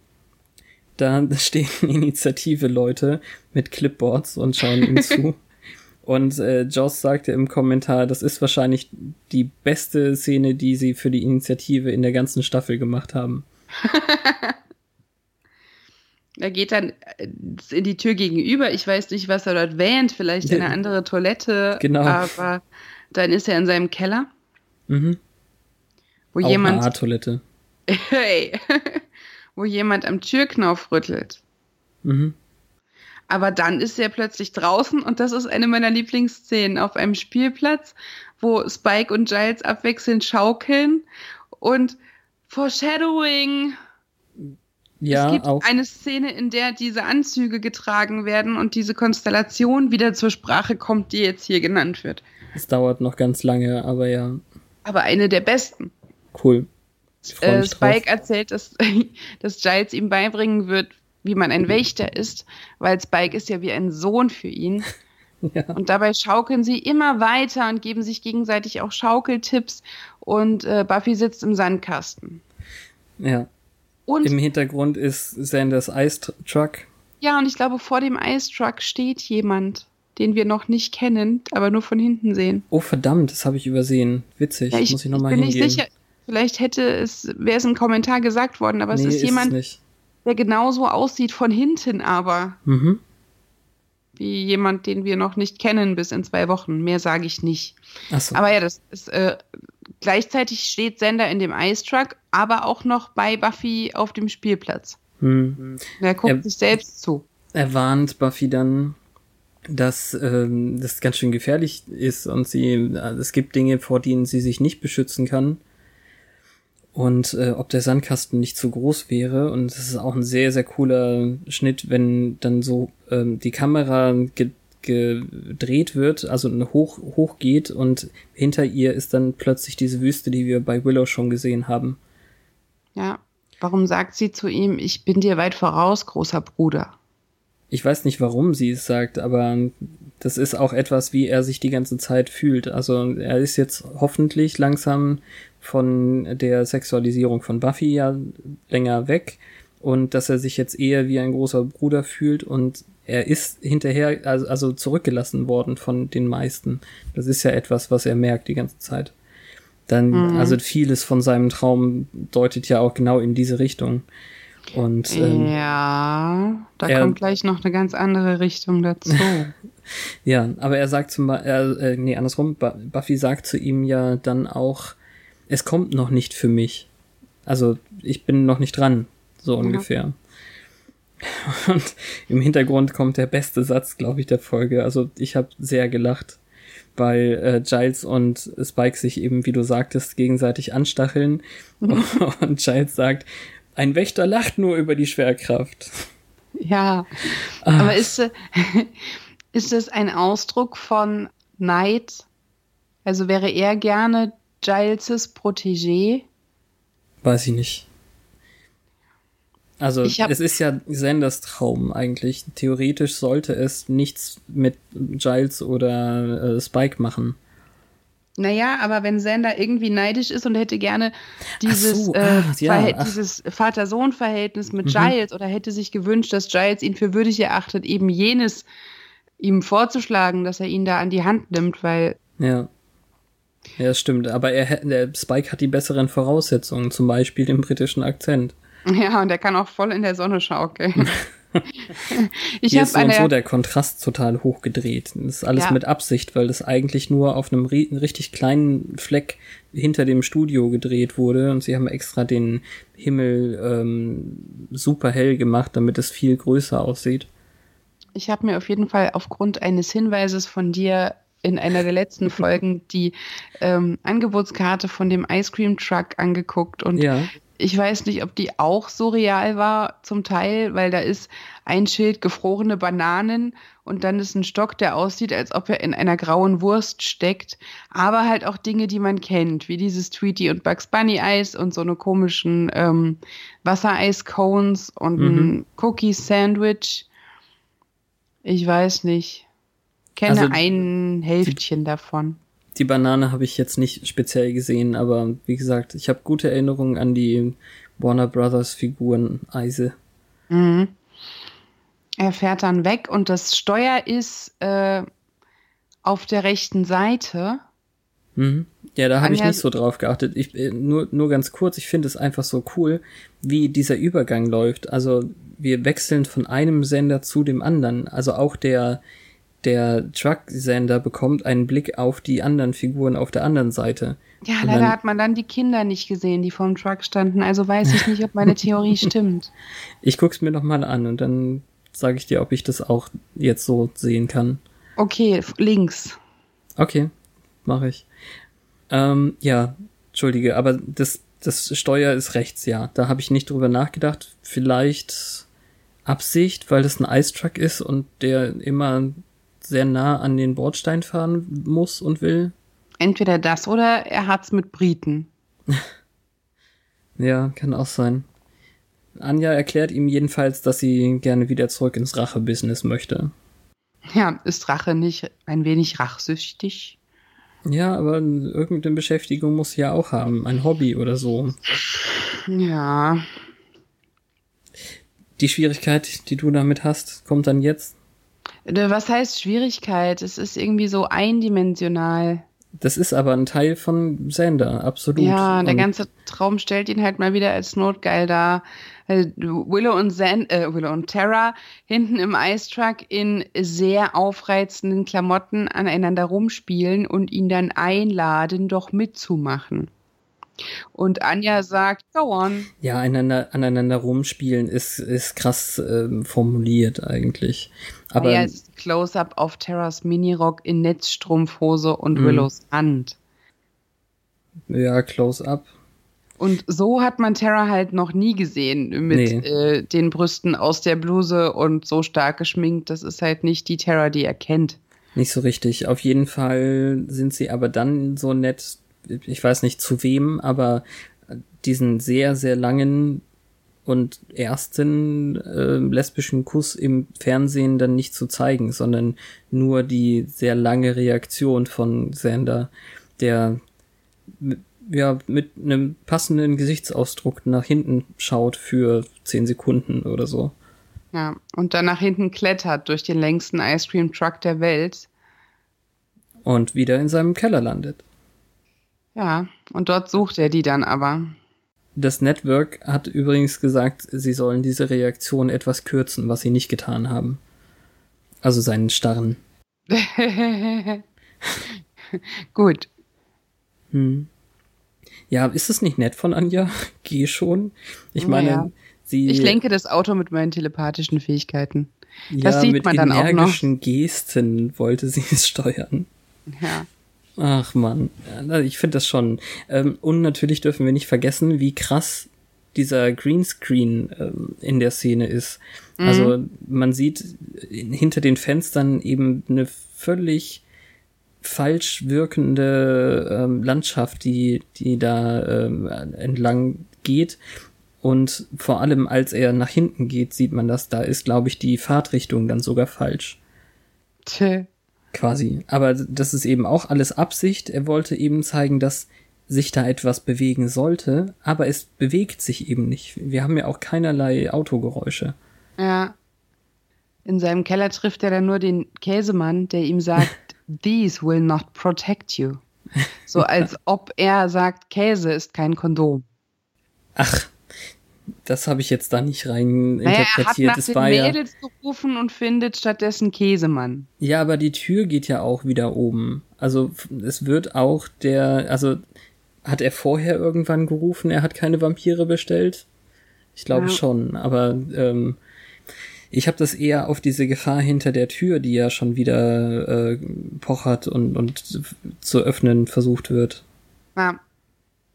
Da stehen Initiative-Leute mit Clipboards und schauen ihm zu. Und äh, Joss sagte im Kommentar, das ist wahrscheinlich die beste Szene, die sie für die Initiative in der ganzen Staffel gemacht haben. Er geht dann äh, in die Tür gegenüber. Ich weiß nicht, was er dort wähnt. Vielleicht eine andere Toilette. Genau. Aber dann ist er in seinem Keller, Mhm. wo Auch jemand, eine Art-Toilette. hey, wo jemand am Türknauf rüttelt. Mhm. Aber dann ist er plötzlich draußen und das ist eine meiner Lieblingsszenen auf einem Spielplatz, wo Spike und Giles abwechselnd schaukeln und Foreshadowing. Ja, es gibt auch. eine Szene, in der diese Anzüge getragen werden und diese Konstellation wieder zur Sprache kommt, die jetzt hier genannt wird. Es dauert noch ganz lange, aber ja, Aber eine der besten. cool. Äh, mich drauf. Spike erzählt, dass, dass Giles ihm beibringen wird, wie man ein Wächter ist, weil Spike ist ja wie ein Sohn für ihn. Ja. Und dabei schaukeln sie immer weiter und geben sich gegenseitig auch Schaukeltipps. Und äh, Buffy sitzt im Sandkasten. Ja. Und im Hintergrund ist Sanders Ice Truck. Ja, und ich glaube, vor dem Ice Truck steht jemand, den wir noch nicht kennen, aber nur von hinten sehen. Oh verdammt, das habe ich übersehen. Witzig, ja, ich, muss ich nochmal hingehen. Bin nicht sicher, vielleicht hätte es, wäre es im Kommentar gesagt worden, aber nee, es ist, ist jemand, es der genauso aussieht von hinten, aber. Mhm wie jemand, den wir noch nicht kennen bis in zwei Wochen. Mehr sage ich nicht. So. Aber ja, das ist äh, gleichzeitig steht Sender in dem Ice Truck, aber auch noch bei Buffy auf dem Spielplatz. Hm. Er guckt er, sich selbst zu. Er warnt Buffy dann, dass ähm, das ganz schön gefährlich ist und sie, äh, es gibt Dinge, vor denen sie sich nicht beschützen kann und äh, ob der Sandkasten nicht zu groß wäre. Und es ist auch ein sehr, sehr cooler Schnitt, wenn dann so ähm, die Kamera ge gedreht wird, also hoch, hoch geht und hinter ihr ist dann plötzlich diese Wüste, die wir bei Willow schon gesehen haben. Ja, warum sagt sie zu ihm, ich bin dir weit voraus, großer Bruder? Ich weiß nicht, warum sie es sagt, aber das ist auch etwas, wie er sich die ganze Zeit fühlt. Also er ist jetzt hoffentlich langsam von der Sexualisierung von Buffy ja länger weg und dass er sich jetzt eher wie ein großer Bruder fühlt und er ist hinterher, also, also zurückgelassen worden von den meisten. Das ist ja etwas, was er merkt die ganze Zeit. Dann, mhm. also vieles von seinem Traum deutet ja auch genau in diese Richtung. Und ähm, ja, da er, kommt gleich noch eine ganz andere Richtung dazu. ja, aber er sagt zum Beispiel, äh, nee, andersrum, Buffy sagt zu ihm ja dann auch, es kommt noch nicht für mich. Also ich bin noch nicht dran, so ungefähr. Und im Hintergrund kommt der beste Satz, glaube ich, der Folge. Also ich habe sehr gelacht, weil äh, Giles und Spike sich eben, wie du sagtest, gegenseitig anstacheln. und Giles sagt, ein Wächter lacht nur über die Schwerkraft. Ja, Ach. aber ist, äh, ist das ein Ausdruck von Neid? Also wäre er gerne Giles' Protégé? Weiß ich nicht. Also es ist ja Sanders Traum eigentlich. Theoretisch sollte es nichts mit Giles oder äh, Spike machen. Naja, aber wenn Sander irgendwie neidisch ist und hätte gerne dieses, so, äh, ah, ja, dieses Vater-Sohn-Verhältnis mit mhm. Giles oder hätte sich gewünscht, dass Giles ihn für würdig erachtet, eben jenes ihm vorzuschlagen, dass er ihn da an die Hand nimmt, weil ja. Ja, das stimmt. Aber er, der Spike hat die besseren Voraussetzungen, zum Beispiel den britischen Akzent. Ja, und er kann auch voll in der Sonne schaukeln. ich Hier ist so eine... und so der Kontrast total hochgedreht. Das ist alles ja. mit Absicht, weil das eigentlich nur auf einem richtig kleinen Fleck hinter dem Studio gedreht wurde und sie haben extra den Himmel ähm, super hell gemacht, damit es viel größer aussieht. Ich habe mir auf jeden Fall aufgrund eines Hinweises von dir in einer der letzten Folgen die ähm, Angebotskarte von dem Ice Cream Truck angeguckt und ja. Ich weiß nicht, ob die auch so real war zum Teil, weil da ist ein Schild gefrorene Bananen und dann ist ein Stock, der aussieht, als ob er in einer grauen Wurst steckt, aber halt auch Dinge, die man kennt, wie dieses Tweety und Bugs Bunny Eis und so eine komischen ähm, Wassereis-Cones und mhm. ein Cookie-Sandwich. Ich weiß nicht kenne also, ein Hälftchen davon. Die Banane habe ich jetzt nicht speziell gesehen, aber wie gesagt, ich habe gute Erinnerungen an die Warner Brothers Figuren Eise. Mhm. Er fährt dann weg und das Steuer ist äh, auf der rechten Seite. Mhm. Ja, da habe ich nicht so drauf geachtet. Ich, äh, nur, nur ganz kurz, ich finde es einfach so cool, wie dieser Übergang läuft. Also wir wechseln von einem Sender zu dem anderen. Also auch der, der Truck-Sender bekommt einen Blick auf die anderen Figuren auf der anderen Seite. Ja, leider dann, hat man dann die Kinder nicht gesehen, die vorm Truck standen. Also weiß ich nicht, ob meine Theorie stimmt. Ich guck's mir nochmal an und dann sage ich dir, ob ich das auch jetzt so sehen kann. Okay, links. Okay, mache ich. Ähm, ja, entschuldige, aber das, das Steuer ist rechts, ja. Da habe ich nicht drüber nachgedacht. Vielleicht Absicht, weil das ein Ice Truck ist und der immer sehr nah an den Bordstein fahren muss und will. Entweder das oder er hat's mit Briten. ja, kann auch sein. Anja erklärt ihm jedenfalls, dass sie gerne wieder zurück ins Rache-Business möchte. Ja, ist Rache nicht ein wenig rachsüchtig? Ja, aber irgendeine Beschäftigung muss sie ja auch haben, ein Hobby oder so. Ja. Die Schwierigkeit, die du damit hast, kommt dann jetzt. Äh, Was heißt Schwierigkeit? Es ist irgendwie so eindimensional. Das ist aber ein Teil von Sander, absolut. Ja, der Und ganze Traum stellt ihn halt mal wieder als notgeil dar. Willow und Zan, äh, Willow und Tara hinten im Ice Truck in sehr aufreizenden Klamotten aneinander rumspielen und ihn dann einladen, doch mitzumachen. Und Anja sagt, go on. Ja, aneinander, aneinander rumspielen ist, ist krass ähm, formuliert eigentlich. Aber ja, es ist Close-up auf Terras Minirock in Netzstrumpfhose und Mhm. Willows Hand. ja, close up. Und so hat man Terra halt noch nie gesehen mit Nee. äh, den Brüsten aus der Bluse und so stark geschminkt. Das ist halt nicht die Terra, die er kennt. Nicht so richtig. Auf jeden Fall sind sie aber dann so nett, ich weiß nicht zu wem, aber diesen sehr, sehr langen und ersten äh, lesbischen Kuss im Fernsehen dann nicht zu zeigen, sondern nur die sehr lange Reaktion von Sander, der ja mit einem passenden Gesichtsausdruck nach hinten schaut für zehn Sekunden oder so. Ja, und dann nach hinten klettert durch den längsten Ice Cream Truck der Welt. Und wieder in seinem Keller landet. Ja, und dort sucht er die dann aber. Das Network hat übrigens gesagt, sie sollen diese Reaktion etwas kürzen, was sie nicht getan haben. Also seinen Starren. Gut. Hm. Ja, ist es nicht nett von Anja? Geh schon. Ich meine, Naja. sie Ich lenke das Auto mit meinen telepathischen Fähigkeiten. ja, das sieht mit man dann auch noch. energischen Gesten wollte sie es steuern. Ja. Ach man, ich finde das schon. Ähm, und natürlich dürfen wir nicht vergessen, wie krass dieser Greenscreen ähm, in der Szene ist. Also man sieht hinter den Fenstern eben eine völlig falsch wirkende ähm, Landschaft, die, die da ähm, entlang geht. Und vor allem, als er nach hinten geht, sieht man das. Da ist, glaube ich, die Fahrtrichtung dann sogar falsch Tö. Quasi. Aber das ist eben auch alles Absicht. Er wollte eben zeigen, dass sich da etwas bewegen sollte, aber es bewegt sich eben nicht. Wir haben ja auch keinerlei Autogeräusche. Ja. In seinem Keller trifft er dann nur den Käsemann, der ihm sagt, these will not protect you. So als ob er sagt, Käse ist kein Kondom. Ach, das habe ich jetzt da nicht rein Naja, er hat nach Es den war ja, Mädels gerufen und findet stattdessen Käsemann. ja, aber die Tür geht ja auch wieder oben. Also es wird auch der, also hat er vorher irgendwann gerufen, er hat keine Vampire bestellt? Ich glaube Ja. schon, aber ähm, ich habe das eher auf diese Gefahr hinter der Tür, die ja schon wieder äh, pochert und, und zu öffnen versucht wird. Ja.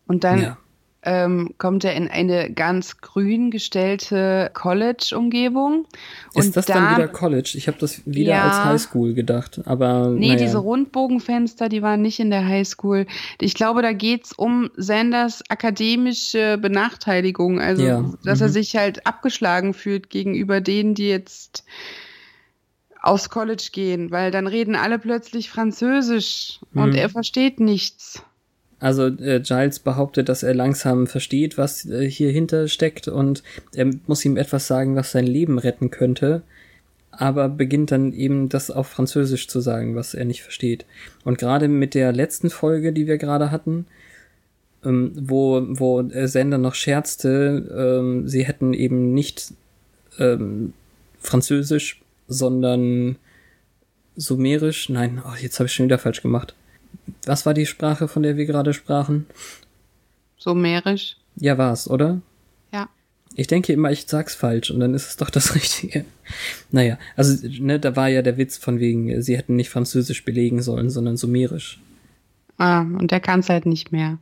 Und dann ja. Ähm, kommt er in eine ganz grün gestellte College-Umgebung. Ist Und das da, dann wieder College? Ich habe das wieder Ja. als Highschool gedacht, aber Nee, naja. diese Rundbogenfenster, die waren nicht in der Highschool. Ich glaube, da geht's um Sanders akademische Benachteiligung. Also, Ja, dass er mhm. sich halt abgeschlagen fühlt gegenüber denen, die jetzt aufs College gehen, weil dann reden alle plötzlich Französisch und Mhm. er versteht nichts. Also äh, Giles behauptet, dass er langsam versteht, was äh, hier hinter steckt und er muss ihm etwas sagen, was sein Leben retten könnte, aber beginnt dann eben das auf Französisch zu sagen, was er nicht versteht. Und gerade mit der letzten Folge, die wir gerade hatten, ähm, wo, wo Sender noch scherzte, ähm, sie hätten eben nicht ähm, Französisch, sondern Sumerisch, nein, oh, jetzt habe ich schon wieder falsch gemacht. Was war die Sprache, von der wir gerade sprachen? Sumerisch. Ja, war's, oder? Ja. Ich denke immer, ich sag's falsch und dann ist es doch das Richtige. Naja, also, ne, da war ja der Witz von wegen, sie hätten nicht Französisch belegen sollen, sondern Sumerisch. Ah, und der kann es halt nicht mehr.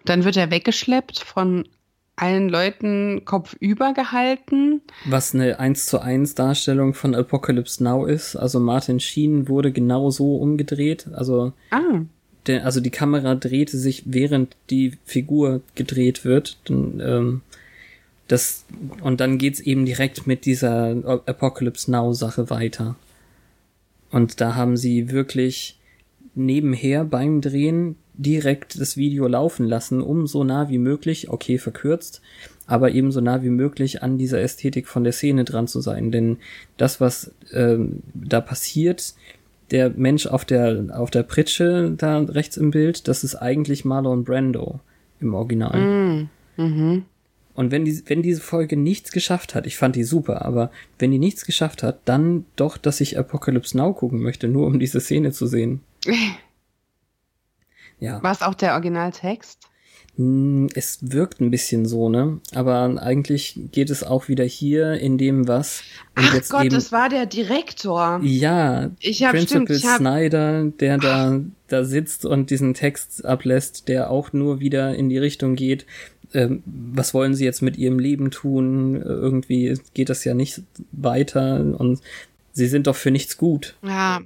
Und dann wird er weggeschleppt von allen Leuten kopfüber gehalten. Was eine 1 zu 1 Darstellung von Apocalypse Now ist. Also Martin Sheen wurde genau so umgedreht. Also, Ah, der, also die Kamera drehte sich, während die Figur gedreht wird. Dann, ähm, das, und dann geht's eben direkt mit dieser Apocalypse Now Sache weiter. Und da haben sie wirklich nebenher beim Drehen direkt das Video laufen lassen, um so nah wie möglich, okay, verkürzt, aber eben so nah wie möglich an dieser Ästhetik von der Szene dran zu sein. Denn das, was ähm, da passiert, der Mensch auf der, auf der Pritsche da rechts im Bild, das ist eigentlich Marlon Brando im Original. Mm. Mhm. Und wenn, die, wenn diese Folge nichts geschafft hat, ich fand die super, aber wenn die nichts geschafft hat, dann doch, dass ich Apocalypse Now gucken möchte, nur um diese Szene zu sehen. Ja. War es auch der Originaltext? Hm, Es wirkt ein bisschen so, ne? Aber eigentlich geht es auch wieder hier in dem, was Ach Gott, eben das war der Direktor. ja, Ich hab- Principal stimmt, ich hab- Snyder, der da da sitzt und diesen Text ablässt, der auch nur wieder in die Richtung geht. Ähm, was wollen sie jetzt mit ihrem Leben tun? Irgendwie geht das ja nicht weiter und sie sind doch für nichts gut. Ja,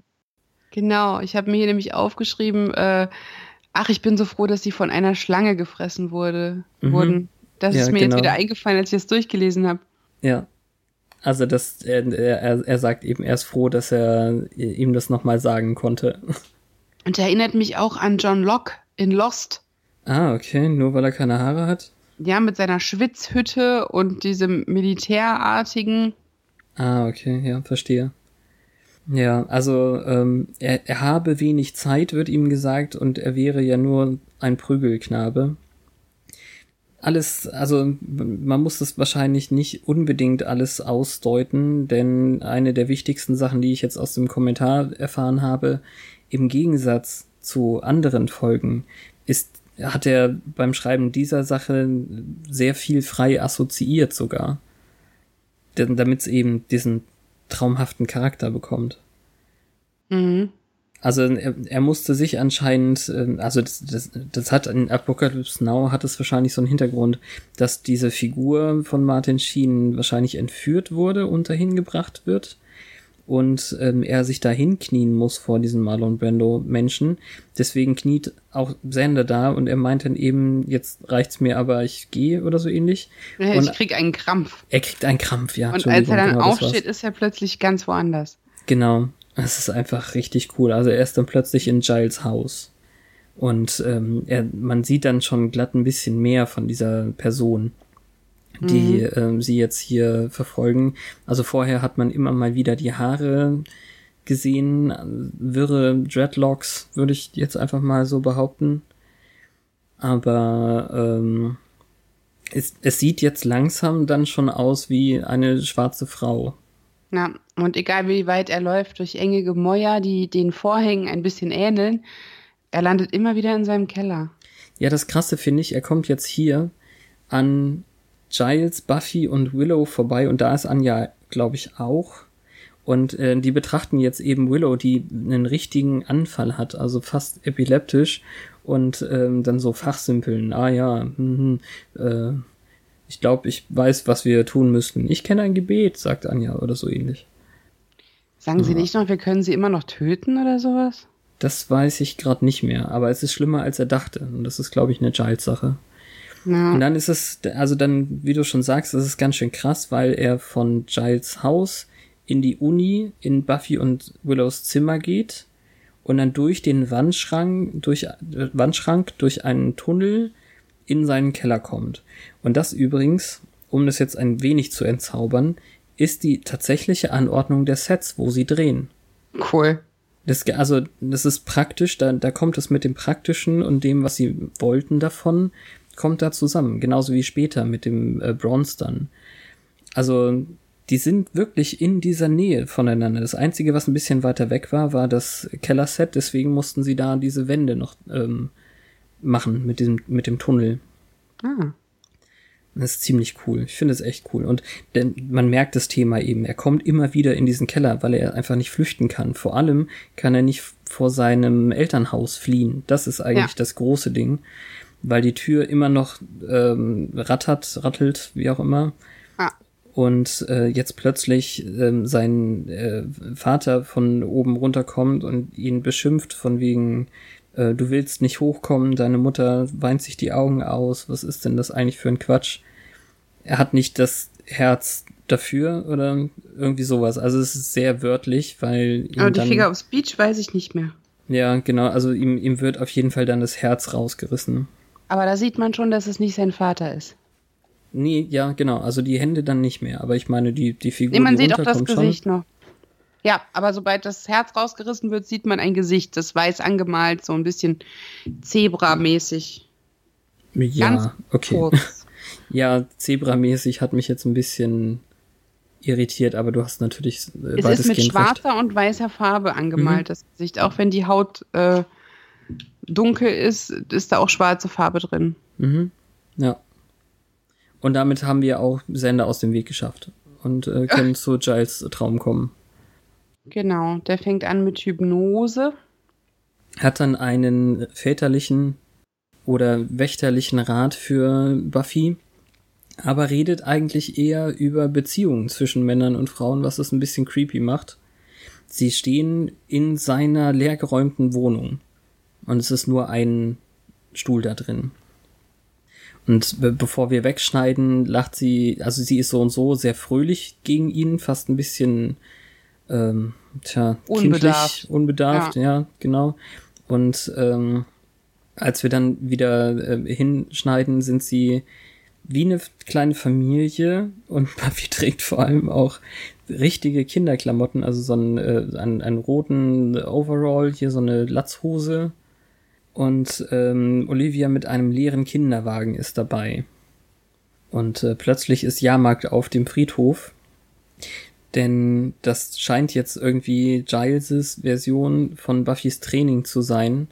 genau. Ich habe mir hier nämlich aufgeschrieben, äh, ach, ich bin so froh, dass sie von einer Schlange gefressen wurde, Mhm. wurden. Das Ja, ist mir genau. jetzt wieder eingefallen, als ich das durchgelesen habe. Ja. Also das, er, er, er sagt eben, er ist froh, dass er ihm das nochmal sagen konnte. Und erinnert mich auch an John Locke in Lost. Ah, okay, nur weil er keine Haare hat. Ja, mit seiner Schwitzhütte und diesem militärartigen. Ah, okay, ja, verstehe. Ja, also ähm, er, er habe wenig Zeit, wird ihm gesagt, und er wäre ja nur ein Prügelknabe. Alles, also man muss das wahrscheinlich nicht unbedingt alles ausdeuten, denn eine der wichtigsten Sachen, die ich jetzt aus dem Kommentar erfahren habe, im Gegensatz zu anderen Folgen, ist, hat er beim Schreiben dieser Sache sehr viel frei assoziiert sogar damit es eben diesen traumhaften Charakter bekommt. Mhm. Also er, er musste sich anscheinend, äh, also das, das, das hat in Apocalypse Now hat es wahrscheinlich so einen Hintergrund, dass diese Figur von Martin Sheen wahrscheinlich entführt wurde und dahin gebracht wird und ähm, er sich da hinknien muss vor diesen Marlon Brando Menschen. Deswegen kniet auch Sander da und er meint dann eben, jetzt reicht's mir, aber ich gehe oder so ähnlich. Ich Und- krieg einen Krampf. Er kriegt einen Krampf, ja. Und als er dann genau, das aufsteht, ist er plötzlich ganz woanders. Genau. Es ist einfach richtig cool. Also er ist dann plötzlich in Giles Haus. Und ähm, er, man sieht dann schon glatt ein bisschen mehr von dieser Person, die ähm, sie jetzt hier verfolgen. Also vorher hat man immer mal wieder die Haare gesehen, wirre Dreadlocks, würde ich jetzt einfach mal so behaupten. Aber ähm, es, es sieht jetzt langsam dann schon aus wie eine schwarze Frau. Ja, und egal wie weit er läuft durch enge Gemäuer, die den Vorhängen ein bisschen ähneln, er landet immer wieder in seinem Keller. Ja, das Krasse finde ich, er kommt jetzt hier an Giles, Buffy und Willow vorbei und da ist Anja, glaube ich, auch. Und äh, die betrachten jetzt eben Willow, die einen richtigen Anfall hat, also fast epileptisch und ähm, dann so fachsimpeln. Ah ja, hm, hm, äh, ich glaube, ich weiß, was wir tun müssten. Ich kenne ein Gebet, sagt Anja oder so ähnlich. Sagen Sie nicht noch, wir können sie immer noch töten oder sowas? Das weiß ich gerade nicht mehr, aber es ist schlimmer, als er dachte. Und das ist, glaube ich, eine Giles-Sache. Ja. Und dann ist es, also dann, wie du schon sagst, ist ganz schön krass, weil er von Giles Haus in die Uni in Buffy und Willows Zimmer geht und dann durch den Wandschrank, durch äh, Wandschrank, durch einen Tunnel in seinen Keller kommt. Und das übrigens, um das jetzt ein wenig zu entzaubern, ist die tatsächliche Anordnung der Sets, wo sie drehen. Cool. Das, also, das ist praktisch, da, da kommt es mit dem Praktischen und dem, was sie wollten davon, kommt da zusammen. Genauso wie später mit dem äh, Bronze dann. Also, die sind wirklich in dieser Nähe voneinander. Das Einzige, was ein bisschen weiter weg war, war das Kellerset, deswegen mussten sie da diese Wände noch ähm, machen mit diesem, mit dem Tunnel. Ah. Das ist ziemlich cool. Ich finde es echt cool. Und denn man merkt das Thema eben. Er kommt immer wieder in diesen Keller, weil er einfach nicht flüchten kann. Vor allem kann er nicht vor seinem Elternhaus fliehen. Das ist eigentlich Ja. das große Ding. Weil die Tür immer noch ähm, rattert, rattelt, wie auch immer. Ah. Und äh, jetzt plötzlich ähm, sein äh, Vater von oben runterkommt und ihn beschimpft von wegen, äh, du willst nicht hochkommen, deine Mutter weint sich die Augen aus, was ist denn das eigentlich für ein Quatsch? Er hat nicht das Herz, dafür oder irgendwie sowas. Also es ist sehr wörtlich, weil ihm Aber die dann, Finger of Speech weiß ich nicht mehr. ja genau, also ihm, ihm wird auf jeden Fall dann das Herz rausgerissen. Aber da sieht man schon, dass es nicht sein Vater ist. Nee, ja, genau, also die Hände dann nicht mehr, aber ich meine, die, die Figur, Nee, man sieht auch das Gesicht noch. Ja, aber sobald das Herz rausgerissen wird, sieht man ein Gesicht, das weiß angemalt, so ein bisschen Zebra-mäßig. schon. Ja, Ganz okay. Kurz. Ja, Zebra-mäßig hat mich jetzt ein bisschen irritiert, aber du hast natürlich äh, Es ist mit weitestgehend recht. schwarzer und weißer Farbe angemalt, das Gesicht. Auch wenn die Haut äh, dunkel ist, ist da auch schwarze Farbe drin. Mhm. Ja. Und damit haben wir auch Sender aus dem Weg geschafft und äh, können zu Giles Traum kommen. Genau, der fängt an mit Hypnose. Hat dann einen väterlichen oder wächterlichen Rat für Buffy, aber redet eigentlich eher über Beziehungen zwischen Männern und Frauen, was es ein bisschen creepy macht. Sie stehen in seiner leergeräumten Wohnung und es ist nur ein Stuhl da drin. Und be bevor wir wegschneiden, lacht sie, also sie ist so und so sehr fröhlich gegen ihn, fast ein bisschen, ähm, tja, Unbedarft. kindlich, unbedarft, ja, genau. Und ähm, als wir dann wieder äh, hinschneiden, sind sie wie eine kleine Familie und Buffy trägt vor allem auch richtige Kinderklamotten, also so einen, äh, einen, einen roten Overall, hier so eine Latzhose und ähm, Olivia mit einem leeren Kinderwagen ist dabei. Und äh, plötzlich ist Jahrmarkt auf dem Friedhof, denn das scheint jetzt irgendwie Giles' Version von Buffys Training zu sein.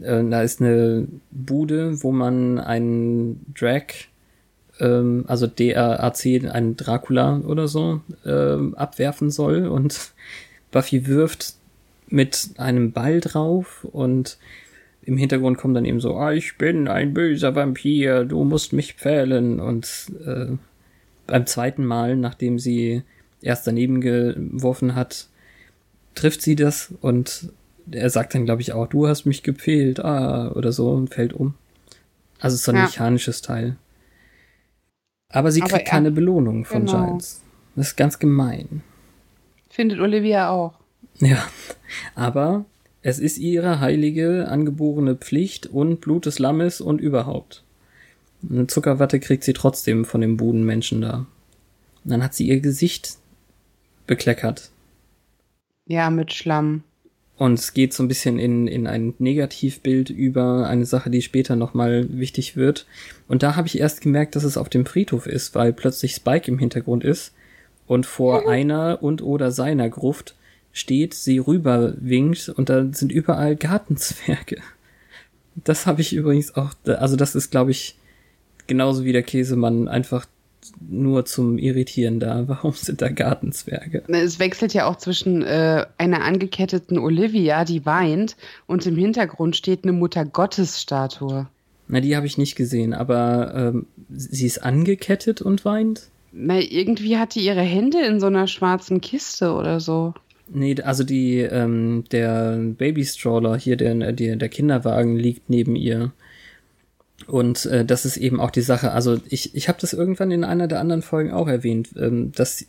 Äh, da ist eine Bude, wo man einen Drag, ähm, also DRAC, einen Dracula oder so, ähm, abwerfen soll und Buffy wirft mit einem Ball drauf und im Hintergrund kommt dann eben so, ah, ich bin ein böser Vampir, du musst mich pfählen. Und äh, beim zweiten Mal, nachdem sie erst daneben geworfen hat, trifft sie das und er sagt dann, glaube ich, auch, du hast mich gepfählt, ah, oder so und fällt um. Also es ist so ein Ja. mechanisches Teil. Aber sie Aber kriegt er- keine Belohnung von genau. Giles. Das ist ganz gemein. Findet Olivia auch. Ja, aber es ist ihre heilige, angeborene Pflicht und Blut des Lammes und überhaupt. Eine Zuckerwatte kriegt sie trotzdem von dem Budenmenschen da. Und dann hat sie ihr Gesicht bekleckert. Ja, mit Schlamm. Und es geht so ein bisschen in, in ein Negativbild über eine Sache, die später nochmal wichtig wird. Und da habe ich erst gemerkt, dass es auf dem Friedhof ist, weil plötzlich Spike im Hintergrund ist und vor einer und oder seiner Gruft steht, sie rüber winkt und da sind überall Gartenzwerge. Das habe ich übrigens auch, also das ist, glaube ich, genauso wie der Käsemann einfach nur zum Irritieren da. Warum sind da Gartenzwerge? Es wechselt ja auch zwischen äh, einer angeketteten Olivia, die weint, und im Hintergrund steht eine Mutter-Gottes-Statue. Na, die habe ich nicht gesehen, aber ähm, sie ist angekettet und weint? Na, irgendwie hat die ihre Hände in so einer schwarzen Kiste oder so. Nee, also die, ähm, der Baby-Stroller hier, der, der, der Kinderwagen liegt neben ihr. Und äh, das ist eben auch die Sache. Also ich, ich habe das irgendwann in einer der anderen Folgen auch erwähnt, ähm, dass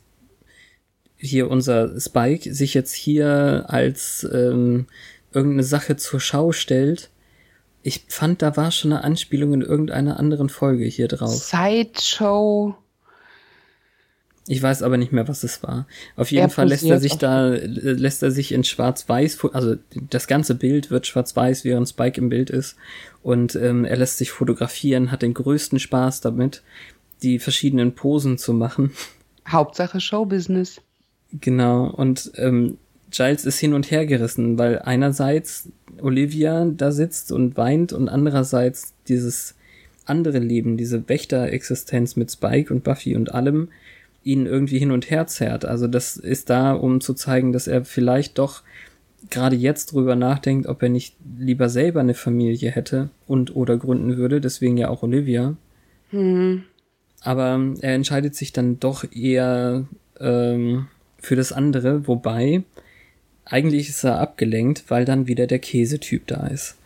hier unser Spike sich jetzt hier als ähm, irgendeine Sache zur Schau stellt. Ich fand, da war schon eine Anspielung in irgendeiner anderen Folge hier drauf. Sideshow. Ich weiß aber nicht mehr, was es war. Auf jeden Er Fall lässt er sich da, lässt er sich in schwarz-weiß, also das ganze Bild wird schwarz-weiß, während Spike im Bild ist. Und ähm, er lässt sich fotografieren, hat den größten Spaß damit, die verschiedenen Posen zu machen. Hauptsache Showbusiness. Genau. Und ähm, Giles ist hin und her gerissen, weil einerseits Olivia da sitzt und weint und andererseits dieses andere Leben, diese Wächterexistenz mit Spike und Buffy und allem, ihn irgendwie hin und her zerrt. Also das ist da, um zu zeigen, dass er vielleicht doch gerade jetzt drüber nachdenkt, ob er nicht lieber selber eine Familie hätte und oder gründen würde, deswegen ja auch Olivia. Hm. Aber er entscheidet sich dann doch eher ähm, für das andere, wobei eigentlich ist er abgelenkt, weil dann wieder der Käsetyp da ist.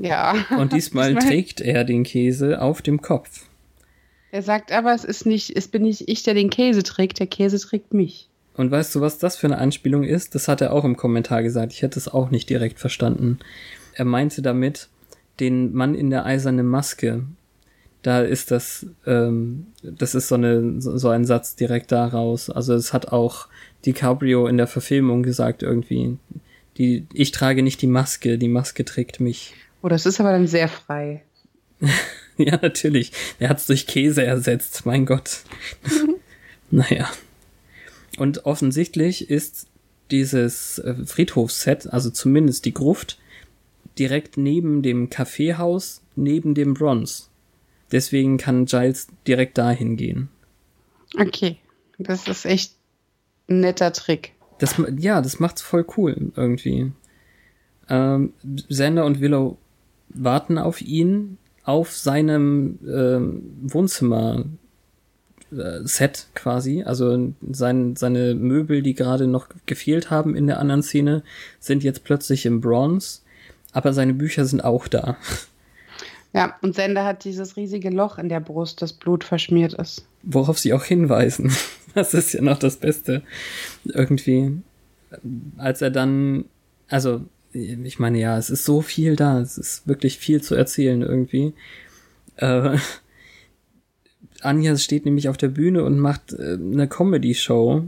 Ja. Und diesmal Diesmal- trägt er den Käse auf dem Kopf. Er sagt aber, es ist nicht, es bin nicht ich, der den Käse trägt, der Käse trägt mich. Und weißt du, was das für eine Anspielung ist? Das hat er auch im Kommentar gesagt. Ich hätte es auch nicht direkt verstanden. Er meinte damit den Mann in der eisernen Maske. Da ist das, ähm, das ist so, eine, so ein Satz direkt daraus. Also es hat auch DiCaprio in der Verfilmung gesagt irgendwie. Die, ich trage nicht die Maske, die Maske trägt mich. Oh, das ist aber dann sehr frei. ja, natürlich. Er hat es durch Käse ersetzt, mein Gott. naja. Und offensichtlich ist dieses äh, Friedhofsset, also zumindest die Gruft, direkt neben dem Kaffeehaus, neben dem Bronze. Deswegen kann Giles direkt dahin gehen. Okay, das ist echt ein netter Trick. Das, ja, das macht's voll cool irgendwie. Ähm, Sander und Willow warten auf ihn auf seinem ähm, Wohnzimmer äh, Set quasi. Also sein, seine Möbel, die gerade noch gefehlt haben in der anderen Szene, sind jetzt plötzlich im Bronze, aber seine Bücher sind auch da. Ja, und Sender hat dieses riesige Loch in der Brust, das Blut verschmiert ist. Worauf sie auch hinweisen. Das ist ja noch das Beste. Irgendwie, als er dann, also, ich meine, ja, es ist so viel da, es ist wirklich viel zu erzählen irgendwie. Äh, Anja steht nämlich auf der Bühne und macht äh, eine Comedy-Show,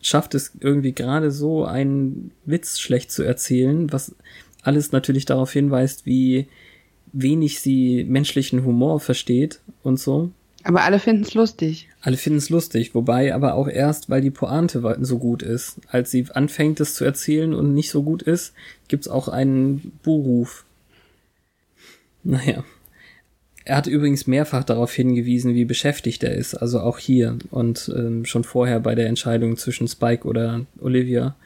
schafft es irgendwie gerade so, einen Witz schlecht zu erzählen, was alles natürlich darauf hinweist, wie wenig sie menschlichen Humor versteht und so. Aber alle finden es lustig. Alle finden es lustig, wobei aber auch erst, weil die Pointe so gut ist. Als sie anfängt, es zu erzählen und nicht so gut ist, gibt's auch einen Buhruf. Naja. Er hat übrigens mehrfach darauf hingewiesen, wie beschäftigt er ist, also auch hier und ähm, schon vorher bei der Entscheidung zwischen Spike oder Olivia.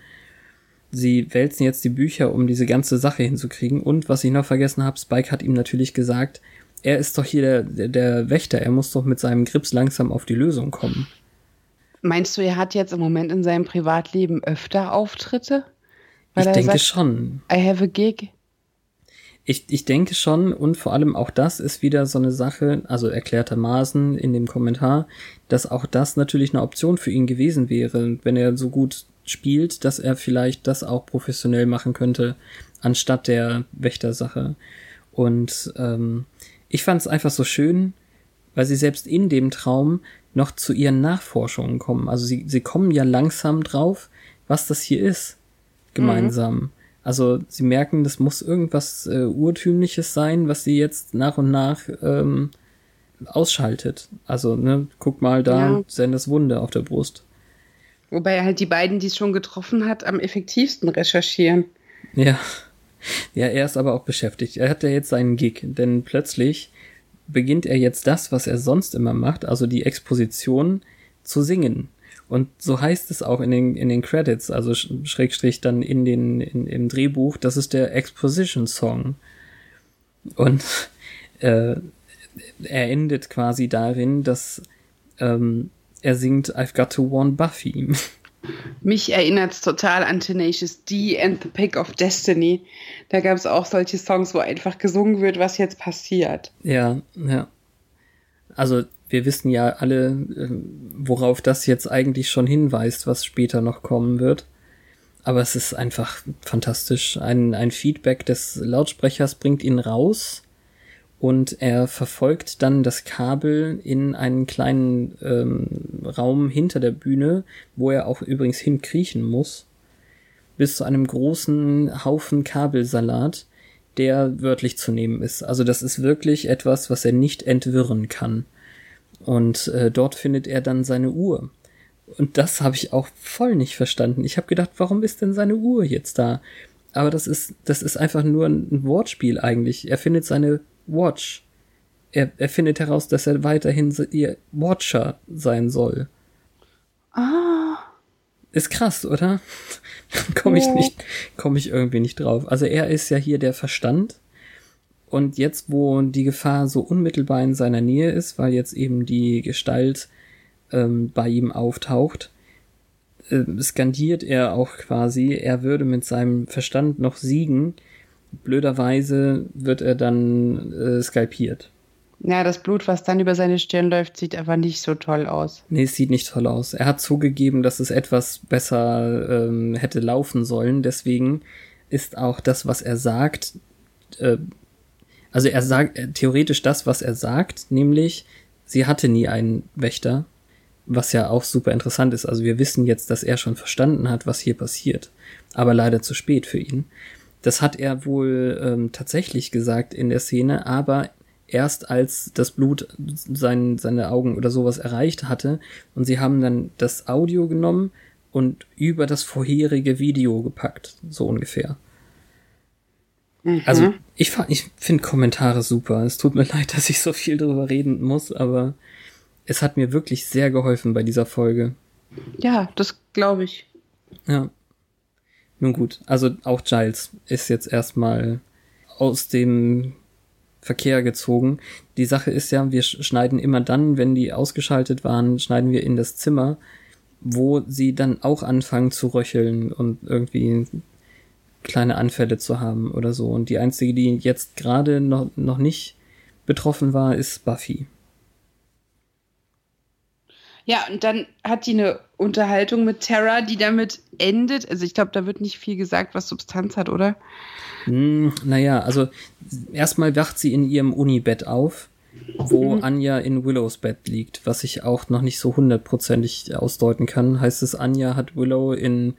Sie wälzen jetzt die Bücher, um diese ganze Sache hinzukriegen. Und was ich noch vergessen habe, Spike hat ihm natürlich gesagt, er ist doch hier der, der, der Wächter, er muss doch mit seinem Grips langsam auf die Lösung kommen. Meinst du, er hat jetzt im Moment in seinem Privatleben öfter Auftritte? Weil ich denke sagt, schon. I have a gig. Ich, ich denke schon und vor allem auch das ist wieder so eine Sache, also erklärtermaßen in dem Kommentar, dass auch das natürlich eine Option für ihn gewesen wäre, wenn er so gut spielt, dass er vielleicht das auch professionell machen könnte, anstatt der Wächtersache. Und ähm, ich fand es einfach so schön, weil sie selbst in dem Traum noch zu ihren Nachforschungen kommen. Also sie, sie kommen ja langsam drauf, was das hier ist, gemeinsam. Mhm. Also sie merken, das muss irgendwas äh, Urtümliches sein, was sie jetzt nach und nach ähm, ausschaltet. Also, ne, guck mal da, ja. das Wunder auf der Brust. Wobei halt die beiden, die es schon getroffen hat, am effektivsten recherchieren. Ja. Ja, er ist aber auch beschäftigt. Er hat ja jetzt seinen Gig, denn plötzlich beginnt er jetzt das, was er sonst immer macht, also die Exposition zu singen. Und so heißt es auch in den, in den Credits, also Schrägstrich dann in den, in, im Drehbuch, das ist der Exposition Song. Und äh, er endet quasi darin, dass ähm, er singt I've Got to Warn Buffy. Mich erinnert es total an Tenacious D and the Pick of Destiny. Da gab es auch solche Songs, wo einfach gesungen wird, was jetzt passiert. Ja, ja. Also wir wissen ja alle, äh, worauf das jetzt eigentlich schon hinweist, was später noch kommen wird. Aber es ist einfach fantastisch. Ein, ein Feedback des Lautsprechers bringt ihn raus und er verfolgt dann das Kabel in einen kleinen ähm, Raum hinter der Bühne, wo er auch übrigens hinkriechen muss, bis zu einem großen Haufen Kabelsalat, der wörtlich zu nehmen ist. Also das ist wirklich etwas, was er nicht entwirren kann. Und äh, dort findet er dann seine Uhr. Und das habe ich auch voll nicht verstanden. Ich habe gedacht, warum ist denn seine Uhr jetzt da? Aber das ist, das ist einfach nur ein Wortspiel eigentlich. Er findet seine Watch. Er, er findet heraus, dass er weiterhin ihr Watcher sein soll. Ah. Ist krass, oder? komme ich nicht, komme ich irgendwie nicht drauf. Also er ist ja hier der Verstand und jetzt, wo die Gefahr so unmittelbar in seiner Nähe ist, weil jetzt eben die Gestalt ähm, bei ihm auftaucht, äh, skandiert er auch quasi, er würde mit seinem Verstand noch siegen. Blöderweise wird er dann äh, skalpiert. Ja, das Blut, was dann über seine Stirn läuft, sieht aber nicht so toll aus. Nee, es sieht nicht toll aus. Er hat zugegeben, dass es etwas besser ähm, hätte laufen sollen. Deswegen ist auch das, was er sagt, äh, also er sagt äh, theoretisch das, was er sagt, nämlich sie hatte nie einen Wächter, was ja auch super interessant ist. Also wir wissen jetzt, dass er schon verstanden hat, was hier passiert, aber leider zu spät für ihn. Das hat er wohl ähm, tatsächlich gesagt in der Szene, aber erst als das Blut sein, seine Augen oder sowas erreicht hatte und sie haben dann das Audio genommen und über das vorherige Video gepackt, so ungefähr. Mhm. Also ich, ich finde Kommentare super. Es tut mir leid, dass ich so viel drüber reden muss, aber es hat mir wirklich sehr geholfen bei dieser Folge. Ja, das glaube ich. Ja. Nun gut, also auch Giles ist jetzt erstmal aus dem Verkehr gezogen. Die Sache ist ja, wir schneiden immer dann, wenn die ausgeschaltet waren, schneiden wir in das Zimmer, wo sie dann auch anfangen zu röcheln und irgendwie kleine Anfälle zu haben oder so. Und die einzige, die jetzt gerade noch, noch nicht betroffen war, ist Buffy. Ja, und dann hat die eine Unterhaltung mit Terra, die damit endet. Also ich glaube, da wird nicht viel gesagt, was Substanz hat, oder? Hm, naja, also erstmal wacht sie in ihrem Unibett auf, wo mhm. Anja in Willows Bett liegt, was ich auch noch nicht so hundertprozentig ausdeuten kann. Heißt es, Anja hat Willow in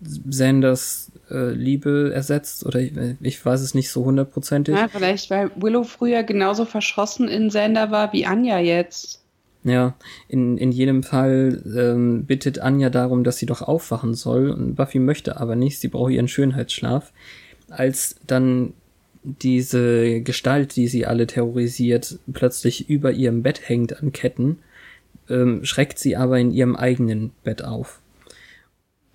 Sanders äh, Liebe ersetzt oder ich, ich, weiß es nicht so hundertprozentig. Ja, vielleicht, weil Willow früher genauso verschossen in Sander war wie Anja jetzt. Ja, in, in jedem Fall ähm, bittet Anja darum, dass sie doch aufwachen soll und Buffy möchte aber nicht, sie braucht ihren Schönheitsschlaf. Als dann diese Gestalt, die sie alle terrorisiert, plötzlich über ihrem Bett hängt an Ketten, ähm, schreckt sie aber in ihrem eigenen Bett auf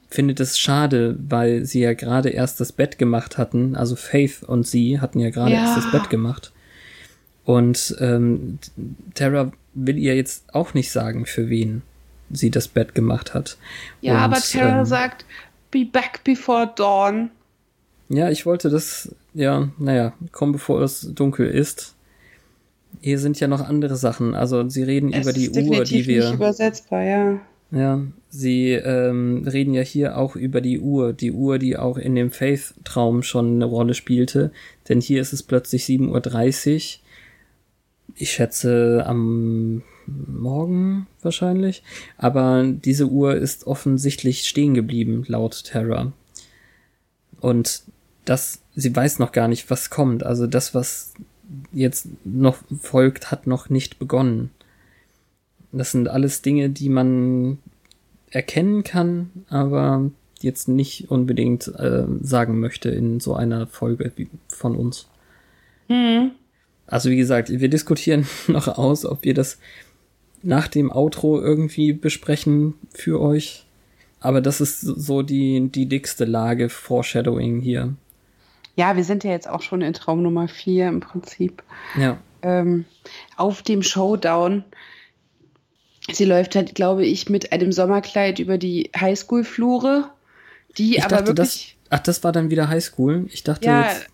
findet es schade, weil sie ja gerade erst das Bett gemacht hatten. Also Faith und sie hatten ja gerade ja. erst das Bett gemacht. Und ähm, Tara will ihr jetzt auch nicht sagen, für wen sie das Bett gemacht hat. Ja, und, aber Tara ähm, sagt, be back before dawn. Ja, ich wollte das, ja, naja, komm bevor es dunkel ist. Hier sind ja noch andere Sachen. Also sie reden es über die Uhr, die wir. Nicht übersetzbar, ja. Ja, sie ähm, reden ja hier auch über die Uhr, die Uhr, die auch in dem Faith-Traum schon eine Rolle spielte, denn hier ist es plötzlich 7.30 Uhr. Ich schätze am Morgen wahrscheinlich, aber diese Uhr ist offensichtlich stehen geblieben, laut Terra. Und das, sie weiß noch gar nicht, was kommt. Also das, was jetzt noch folgt, hat noch nicht begonnen. Das sind alles Dinge, die man erkennen kann, aber jetzt nicht unbedingt äh, sagen möchte in so einer Folge von uns. Mhm. Also wie gesagt, wir diskutieren noch aus, ob wir das nach dem Outro irgendwie besprechen für euch. Aber das ist so die, die dickste Lage Foreshadowing hier. Ja, wir sind ja jetzt auch schon in Traum Nummer 4 im Prinzip. Ja. Ähm, auf dem Showdown Sie läuft halt, glaube ich, mit einem Sommerkleid über die Highschool-Flure, die ich aber wirklich. Das, ach, das war dann wieder Highschool? Ich dachte ja, jetzt.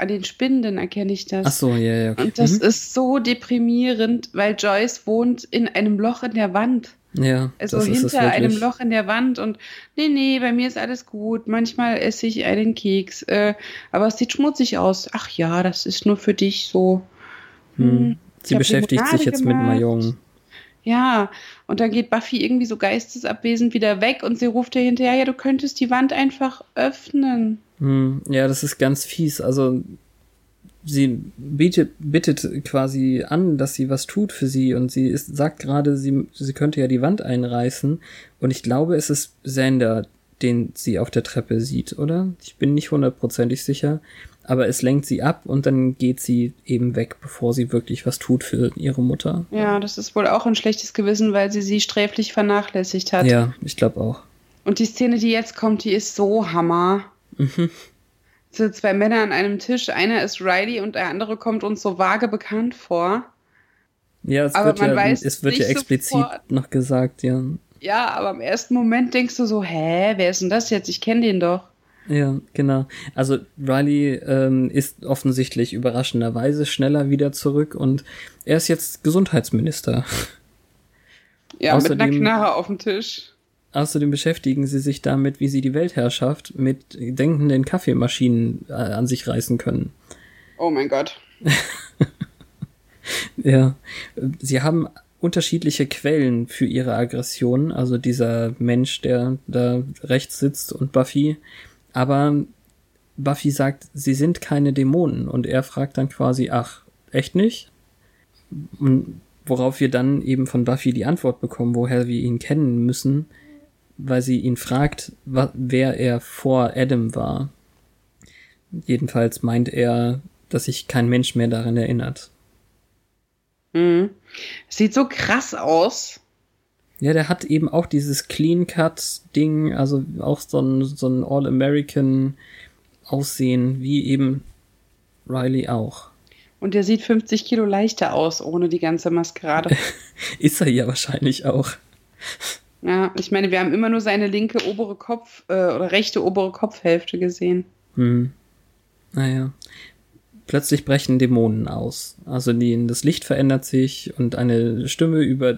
An den Spinden erkenne ich das. Ach so, ja, ja. Okay. Und das mhm. ist so deprimierend, weil Joyce wohnt in einem Loch in der Wand. Ja. Also hinter einem Loch in der Wand und nee, nee, bei mir ist alles gut. Manchmal esse ich einen Keks, äh, aber es sieht schmutzig aus. Ach ja, das ist nur für dich so. Hm. hm Sie beschäftigt sich jetzt gemacht. mit Mayong. Ja, und dann geht Buffy irgendwie so geistesabwesend wieder weg und sie ruft ihr hinterher, ja, du könntest die Wand einfach öffnen. Hm, ja, das ist ganz fies. Also sie bietet, bittet quasi an, dass sie was tut für sie und sie ist, sagt gerade, sie, sie könnte ja die Wand einreißen und ich glaube, es ist Sander, den sie auf der Treppe sieht, oder? Ich bin nicht hundertprozentig sicher aber es lenkt sie ab und dann geht sie eben weg, bevor sie wirklich was tut für ihre Mutter. Ja, das ist wohl auch ein schlechtes Gewissen, weil sie sie sträflich vernachlässigt hat. Ja, ich glaube auch. Und die Szene, die jetzt kommt, die ist so Hammer. Mhm. So zwei Männer an einem Tisch, einer ist Riley und der andere kommt uns so vage bekannt vor. Ja, es aber wird, ja, es wird ja explizit sofort. noch gesagt, ja. Ja, aber im ersten Moment denkst du so, hä, wer ist denn das jetzt? Ich kenne den doch. Ja, genau. Also Riley ähm, ist offensichtlich überraschenderweise schneller wieder zurück und er ist jetzt Gesundheitsminister. Ja, Außerdem- mit einer Knarre auf dem Tisch. Außerdem beschäftigen sie sich damit, wie sie die Weltherrschaft mit denkenden Kaffeemaschinen äh, an sich reißen können. Oh mein Gott. Ja, sie haben unterschiedliche Quellen für ihre Aggression, also dieser Mensch, der da rechts sitzt und Buffy, aber Buffy sagt, sie sind keine Dämonen und er fragt dann quasi, ach, echt nicht? Und worauf wir dann eben von Buffy die Antwort bekommen, woher wir ihn kennen müssen, weil sie ihn fragt, wer er vor Adam war. Jedenfalls meint er, dass sich kein Mensch mehr daran erinnert. Mhm. Sieht so krass aus. Ja, der hat eben auch dieses Clean-Cut-Ding, also auch so ein, so ein All-American-Aussehen, wie eben Riley auch. Und der sieht 50 Kilo leichter aus, ohne die ganze Maskerade. Ist er ja wahrscheinlich auch. Ja, ich meine, wir haben immer nur seine linke obere Kopf- äh, oder rechte obere Kopfhälfte gesehen. Hm. Naja. Plötzlich brechen Dämonen aus. Also die, das Licht verändert sich und eine Stimme über,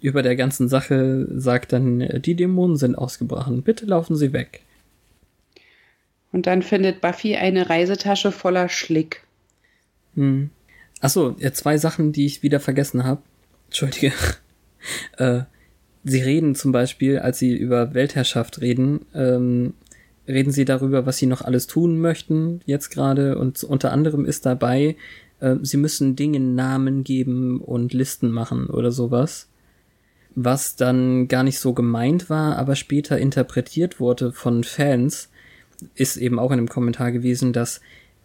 über der ganzen Sache sagt dann, die Dämonen sind ausgebrochen, bitte laufen sie weg. Und dann findet Buffy eine Reisetasche voller Schlick. Hm. Achso, ja, zwei Sachen, die ich wieder vergessen habe. Entschuldige. äh, sie reden zum Beispiel, als sie über Weltherrschaft reden, ähm, reden sie darüber, was sie noch alles tun möchten, jetzt gerade. Und unter anderem ist dabei, äh, sie müssen Dingen Namen geben und Listen machen oder sowas. Was dann gar nicht so gemeint war, aber später interpretiert wurde von Fans, ist eben auch in einem Kommentar gewesen, dass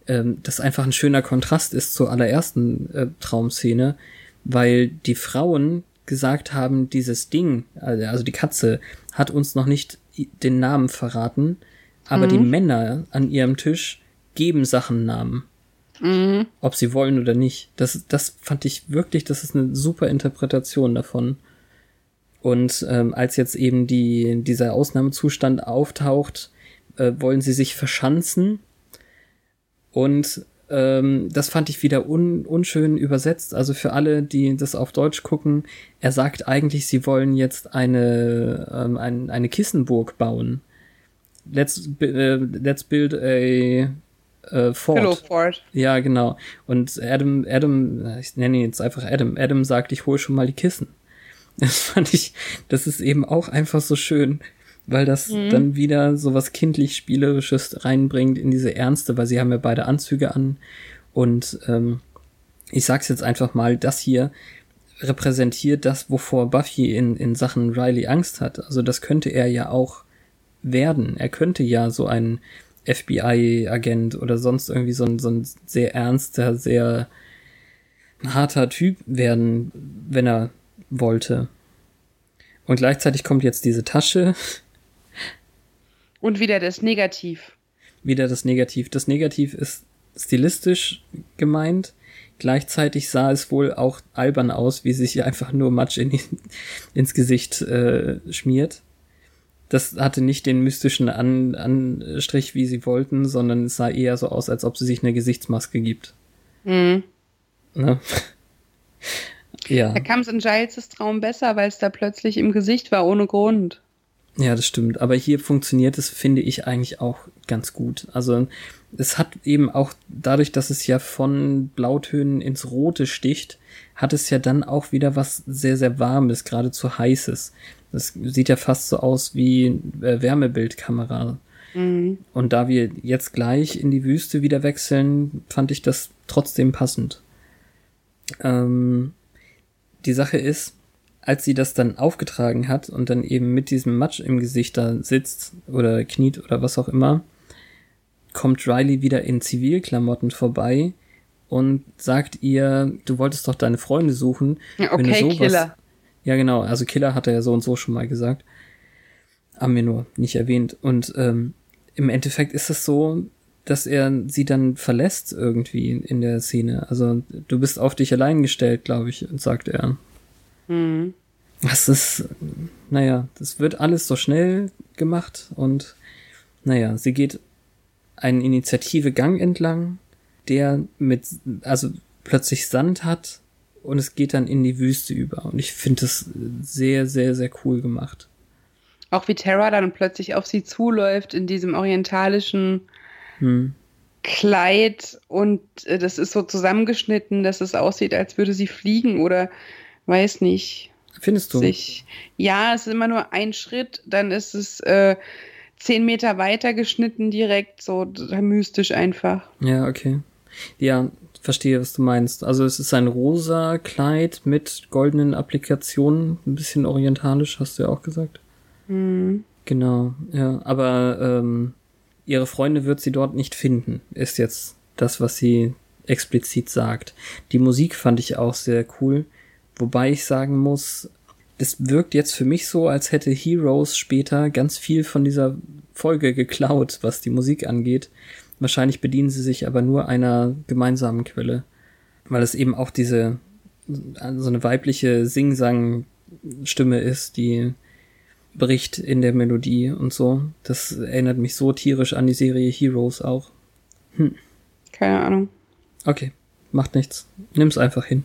ähm, das einfach ein schöner Kontrast ist zur allerersten äh, Traumszene, weil die Frauen gesagt haben, dieses Ding, also also die Katze, hat uns noch nicht den Namen verraten, aber die Männer an ihrem Tisch geben Sachen Namen, Mhm. ob sie wollen oder nicht. Das, das fand ich wirklich, das ist eine super Interpretation davon. Und ähm, als jetzt eben die, dieser Ausnahmezustand auftaucht, äh, wollen sie sich verschanzen. Und ähm, das fand ich wieder un unschön übersetzt. Also für alle, die das auf Deutsch gucken, er sagt eigentlich, sie wollen jetzt eine, ähm, ein, eine Kissenburg bauen. Let's, äh, let's build a äh, fort. Pillow Fort. Ja, genau. Und Adam, Adam, ich nenne ihn jetzt einfach Adam. Adam sagt, ich hole schon mal die Kissen. Das fand ich, das ist eben auch einfach so schön, weil das dann wieder so was kindlich Spielerisches reinbringt in diese Ernste, weil sie haben ja beide Anzüge an. Und ähm, ich sag's jetzt einfach mal, das hier repräsentiert das, wovor Buffy in, in Sachen Riley Angst hat. Also das könnte er ja auch werden. Er könnte ja so ein FBI-Agent oder sonst irgendwie so ein, so ein sehr ernster, sehr harter Typ werden, wenn er wollte. Und gleichzeitig kommt jetzt diese Tasche, Und wieder das Negativ. wieder das Negativ. Das Negativ ist stilistisch gemeint. Gleichzeitig sah es wohl auch albern aus, wie sich hier einfach nur Matsch in, ins Gesicht äh, schmiert. Das hatte nicht den mystischen An Anstrich, wie sie wollten, sondern es sah eher so aus, als ob sie sich eine Gesichtsmaske gibt. Mhm. Ne? ja. Da kam es in Giles' Traum besser, weil es da plötzlich im Gesicht war, ohne Grund. Ja, das stimmt. Aber hier funktioniert es, finde ich, eigentlich auch ganz gut. Also es hat eben auch dadurch, dass es ja von Blautönen ins Rote sticht, hat es ja dann auch wieder was sehr, sehr Warmes, geradezu Heißes. Das sieht ja fast so aus wie äh, Wärmebildkamera. Mhm. Und da wir jetzt gleich in die Wüste wieder wechseln, fand ich das trotzdem passend. Ähm, die Sache ist, als sie das dann aufgetragen hat und dann eben mit diesem Matsch im Gesicht da sitzt oder kniet oder was auch immer, kommt Riley wieder in Zivilklamotten vorbei und sagt ihr, du wolltest doch deine Freunde suchen. Ja, Wenn du Okay, sowas- Killer. Ja, genau. Also Killer hat er ja so und so schon mal gesagt. Haben wir nur nicht erwähnt. Und ähm, im Endeffekt ist es so, dass er sie dann verlässt irgendwie in der Szene. Also du bist auf dich allein gestellt, glaube ich, sagt er. Mhm. Das ist, naja, das wird alles so schnell gemacht und Naja, sie geht einen Initiative-Gang entlang, der mit, also plötzlich Sand hat und es geht dann in die Wüste über. Und ich finde das sehr, sehr, sehr cool gemacht. Auch wie Terra dann plötzlich auf sie zuläuft in diesem orientalischen hm. Kleid und äh, das ist so zusammengeschnitten, dass es aussieht, als würde sie fliegen oder weiß nicht. Findest du? Sich, ja, es ist immer nur ein Schritt, dann ist es äh, zehn Meter weiter geschnitten direkt, so mystisch einfach. Ja, okay. Ja, verstehe, was du meinst. Also es ist ein rosa Kleid mit goldenen Applikationen, ein bisschen orientalisch, hast du ja auch gesagt. Mhm. Genau, ja. Aber ähm, ihre Freunde wird sie dort nicht finden, ist jetzt das, was sie explizit sagt. Die Musik fand ich auch sehr cool, wobei ich sagen muss, es wirkt jetzt für mich so, als hätte Heroes später ganz viel von dieser Folge geklaut, was die Musik angeht. Wahrscheinlich bedienen sie sich aber nur einer gemeinsamen Quelle, weil es eben auch diese so eine weibliche Sing-Sang-Stimme ist, die bricht in der Melodie und so. Das erinnert mich so tierisch an die Serie Heroes auch. Hm. Keine Ahnung. Okay, macht nichts. Nimm's einfach hin.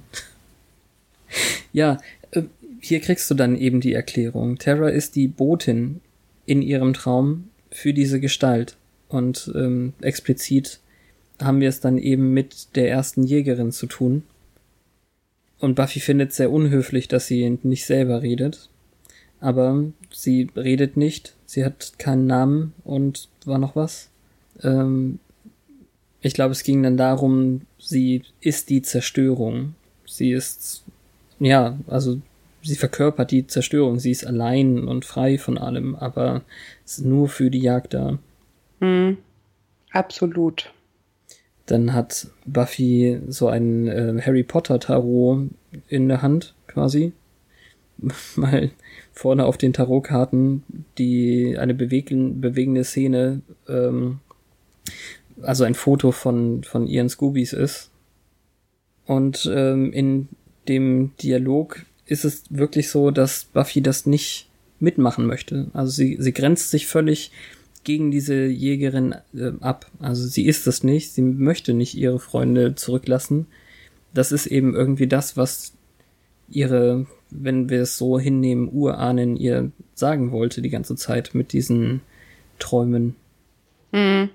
Ja, äh, hier kriegst du dann eben die Erklärung. Terra ist die Botin in ihrem Traum für diese Gestalt. Und ähm, explizit haben wir es dann eben mit der ersten Jägerin zu tun. Und Buffy findet sehr unhöflich, dass sie nicht selber redet. Aber sie redet nicht, sie hat keinen Namen und war noch was. Ähm, ich glaube, es ging dann darum, sie ist die Zerstörung. Sie ist, ja, also sie verkörpert die Zerstörung. Sie ist allein und frei von allem, aber ist nur für die Jagd da. Mhm. Absolut. Dann hat Buffy so ein äh, Harry Potter Tarot in der Hand, quasi. Mal vorne auf den Tarotkarten die eine bewegen, bewegende Szene, ähm, also ein Foto von, von ihren Scoobies ist. Und ähm, in dem Dialog ist es wirklich so, dass Buffy das nicht mitmachen möchte. Also sie, sie grenzt sich völlig gegen diese Jägerin äh, ab. Also sie ist das nicht, sie möchte nicht ihre Freunde zurücklassen. Das ist eben irgendwie das, was ihre, wenn wir es so hinnehmen, Urahnen ihr sagen wollte die ganze Zeit mit diesen Träumen. Mm.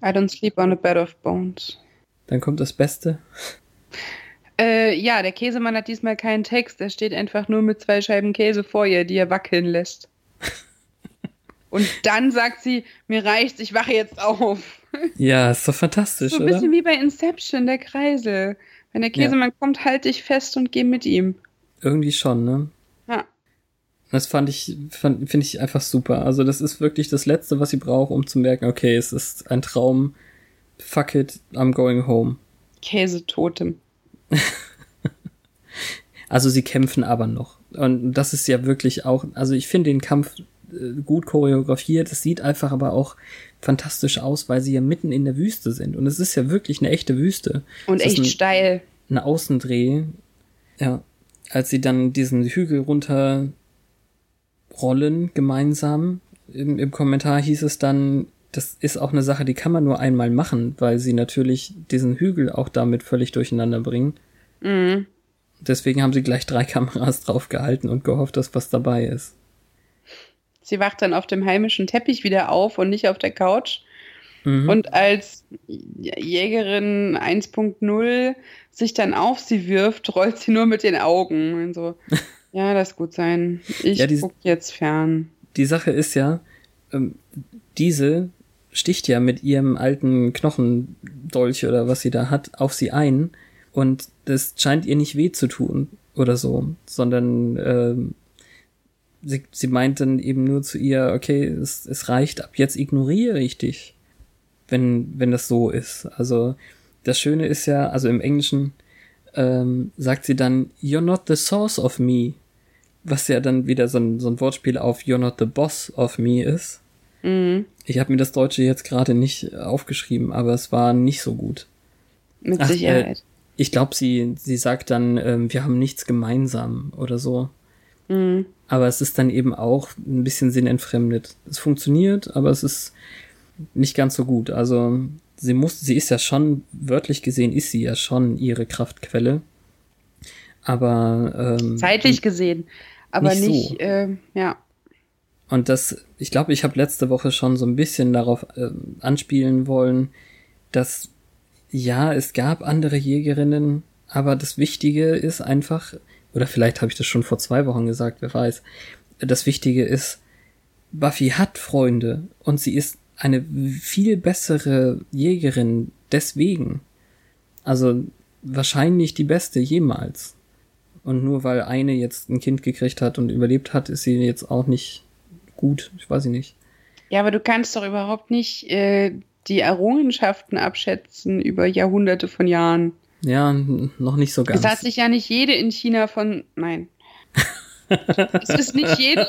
I don't sleep on a bed of bones. Dann kommt das Beste. Äh, ja, der Käsemann hat diesmal keinen Text. Er steht einfach nur mit zwei Scheiben Käse vor ihr, die er wackeln lässt. Und dann sagt sie, mir reicht's, ich wache jetzt auf. Ja, ist doch fantastisch, so ein oder? bisschen wie bei Inception, der Kreisel. Wenn der Käsemann ja. kommt, halte ich fest und geh mit ihm. Irgendwie schon, ne? Ja. Das fand ich, finde ich einfach super. Also das ist wirklich das Letzte, was sie braucht, um zu merken, okay, es ist ein Traum. Fuck it, I'm going home. Käsetotem. also sie kämpfen aber noch. Und das ist ja wirklich auch, also ich finde den Kampf äh, gut choreografiert. Es sieht einfach aber auch fantastisch aus, weil sie ja mitten in der Wüste sind. Und es ist ja wirklich eine echte Wüste. Und echt ein, steil. Ein Außendreh. Ja. Als sie dann diesen Hügel runter rollen gemeinsam. Im, Im Kommentar hieß es dann, das ist auch eine Sache, die kann man nur einmal machen, weil sie natürlich diesen Hügel auch damit völlig durcheinander bringen. Mhm. Deswegen haben sie gleich drei Kameras drauf gehalten und gehofft, dass was dabei ist. Sie wacht dann auf dem heimischen Teppich wieder auf und nicht auf der Couch. Mhm. Und als Jägerin 1.0 sich dann auf sie wirft, rollt sie nur mit den Augen. Und so, ja, das gut sein. Ich ja, guck jetzt fern. Die Sache ist ja, ähm, diese sticht ja mit ihrem alten Knochendolch oder was sie da hat auf sie ein und das scheint ihr nicht weh zu tun oder so, sondern ähm, sie, sie meint dann eben nur zu ihr, okay, es, es reicht, ab jetzt ignoriere ich dich, wenn, wenn das so ist. Also das Schöne ist ja, also im Englischen ähm, sagt sie dann, you're not the source of me, was ja dann wieder so ein, so ein Wortspiel auf you're not the boss of me ist. Mhm. Ich habe mir das Deutsche jetzt gerade nicht aufgeschrieben, aber es war nicht so gut. Mit Ach, Sicherheit. Äh, ich glaube, sie, sie sagt dann, ähm, wir haben nichts gemeinsam oder so. Mhm. Aber es ist dann eben auch ein bisschen sinnentfremdet. Es funktioniert, aber es ist nicht ganz so gut. Also sie muss, sie ist ja schon, wörtlich gesehen ist sie ja schon ihre Kraftquelle. Aber ähm, Zeitlich gesehen. Aber nicht nicht, so. äh, ja. Und das, ich glaube, ich habe letzte Woche schon so ein bisschen darauf äh, anspielen wollen, dass ja, es gab andere Jägerinnen, aber das Wichtige ist einfach, oder vielleicht habe ich das schon vor zwei Wochen gesagt, wer weiß. Das Wichtige ist, Buffy hat Freunde und sie ist eine viel bessere Jägerin deswegen. Also wahrscheinlich die beste jemals. Und nur weil eine jetzt ein Kind gekriegt hat und überlebt hat, ist sie jetzt auch nicht gut. Ich weiß nicht. Ja, aber du kannst doch überhaupt nicht äh, die Errungenschaften abschätzen über Jahrhunderte von Jahren. Ja, noch nicht so ganz. Es hat sich ja nicht jede in China von. Nein. es ist nicht jede.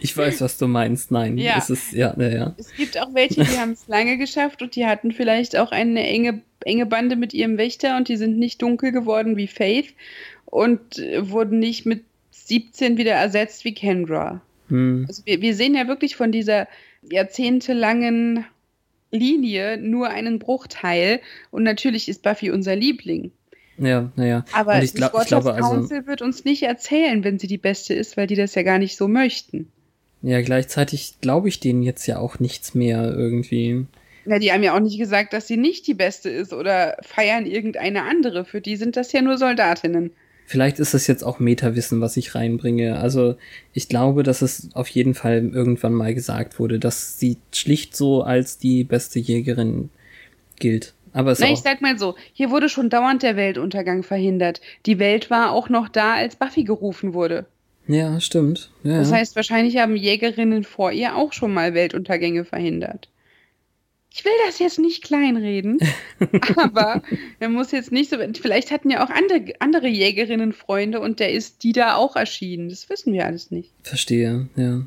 Ich weiß, was du meinst. Nein, Ja. es ist ja, ja, ja. Es gibt auch welche, die haben es lange geschafft und die hatten vielleicht auch eine enge, enge Bande mit ihrem Wächter und die sind nicht dunkel geworden wie Faith und äh, wurden nicht mit 17 wieder ersetzt wie Kendra. Hm. Also wir, wir sehen ja wirklich von dieser jahrzehntelangen Linie nur einen Bruchteil und natürlich ist Buffy unser Liebling. Ja, naja. Aber Und ich, glaub, das ich glaube, also, Council wird uns nicht erzählen, wenn sie die Beste ist, weil die das ja gar nicht so möchten. ja, gleichzeitig glaube ich denen jetzt ja auch nichts mehr irgendwie. Ja, die haben ja auch nicht gesagt, dass sie nicht die Beste ist oder feiern irgendeine andere. Für die sind das ja nur Soldatinnen. Vielleicht ist es jetzt auch Metawissen, was ich reinbringe. Also ich glaube, dass es auf jeden Fall irgendwann mal gesagt wurde, dass sie schlicht so als die beste Jägerin gilt. Aber Na, ich sag mal so, hier wurde schon dauernd der Weltuntergang verhindert. Die Welt war auch noch da, als Buffy gerufen wurde. ja, stimmt. Ja, Das heißt, wahrscheinlich haben Jägerinnen vor ihr auch schon mal Weltuntergänge verhindert. Ich will das jetzt nicht kleinreden, aber man muss jetzt nicht so. Vielleicht hatten ja auch andere, andere Jägerinnen Freunde und der ist die da auch erschienen. Das wissen wir alles nicht. Verstehe, ja.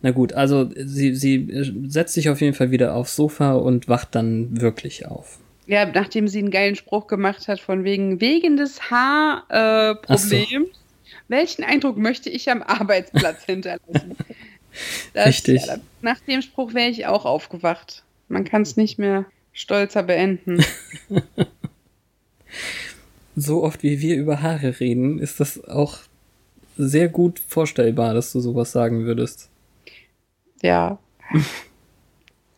Na gut, also sie, sie äh, setzt sich auf jeden Fall wieder aufs Sofa und wacht dann wirklich auf. Ja, nachdem sie einen geilen Spruch gemacht hat, von wegen, wegen des Haarproblems, äh, so. Welchen Eindruck möchte ich am Arbeitsplatz hinterlassen? Das, Richtig. Ja, nach dem Spruch wäre ich auch aufgewacht. Man kann es nicht mehr stolzer beenden. So oft wie wir über Haare reden, ist das auch sehr gut vorstellbar, dass du sowas sagen würdest. Ja.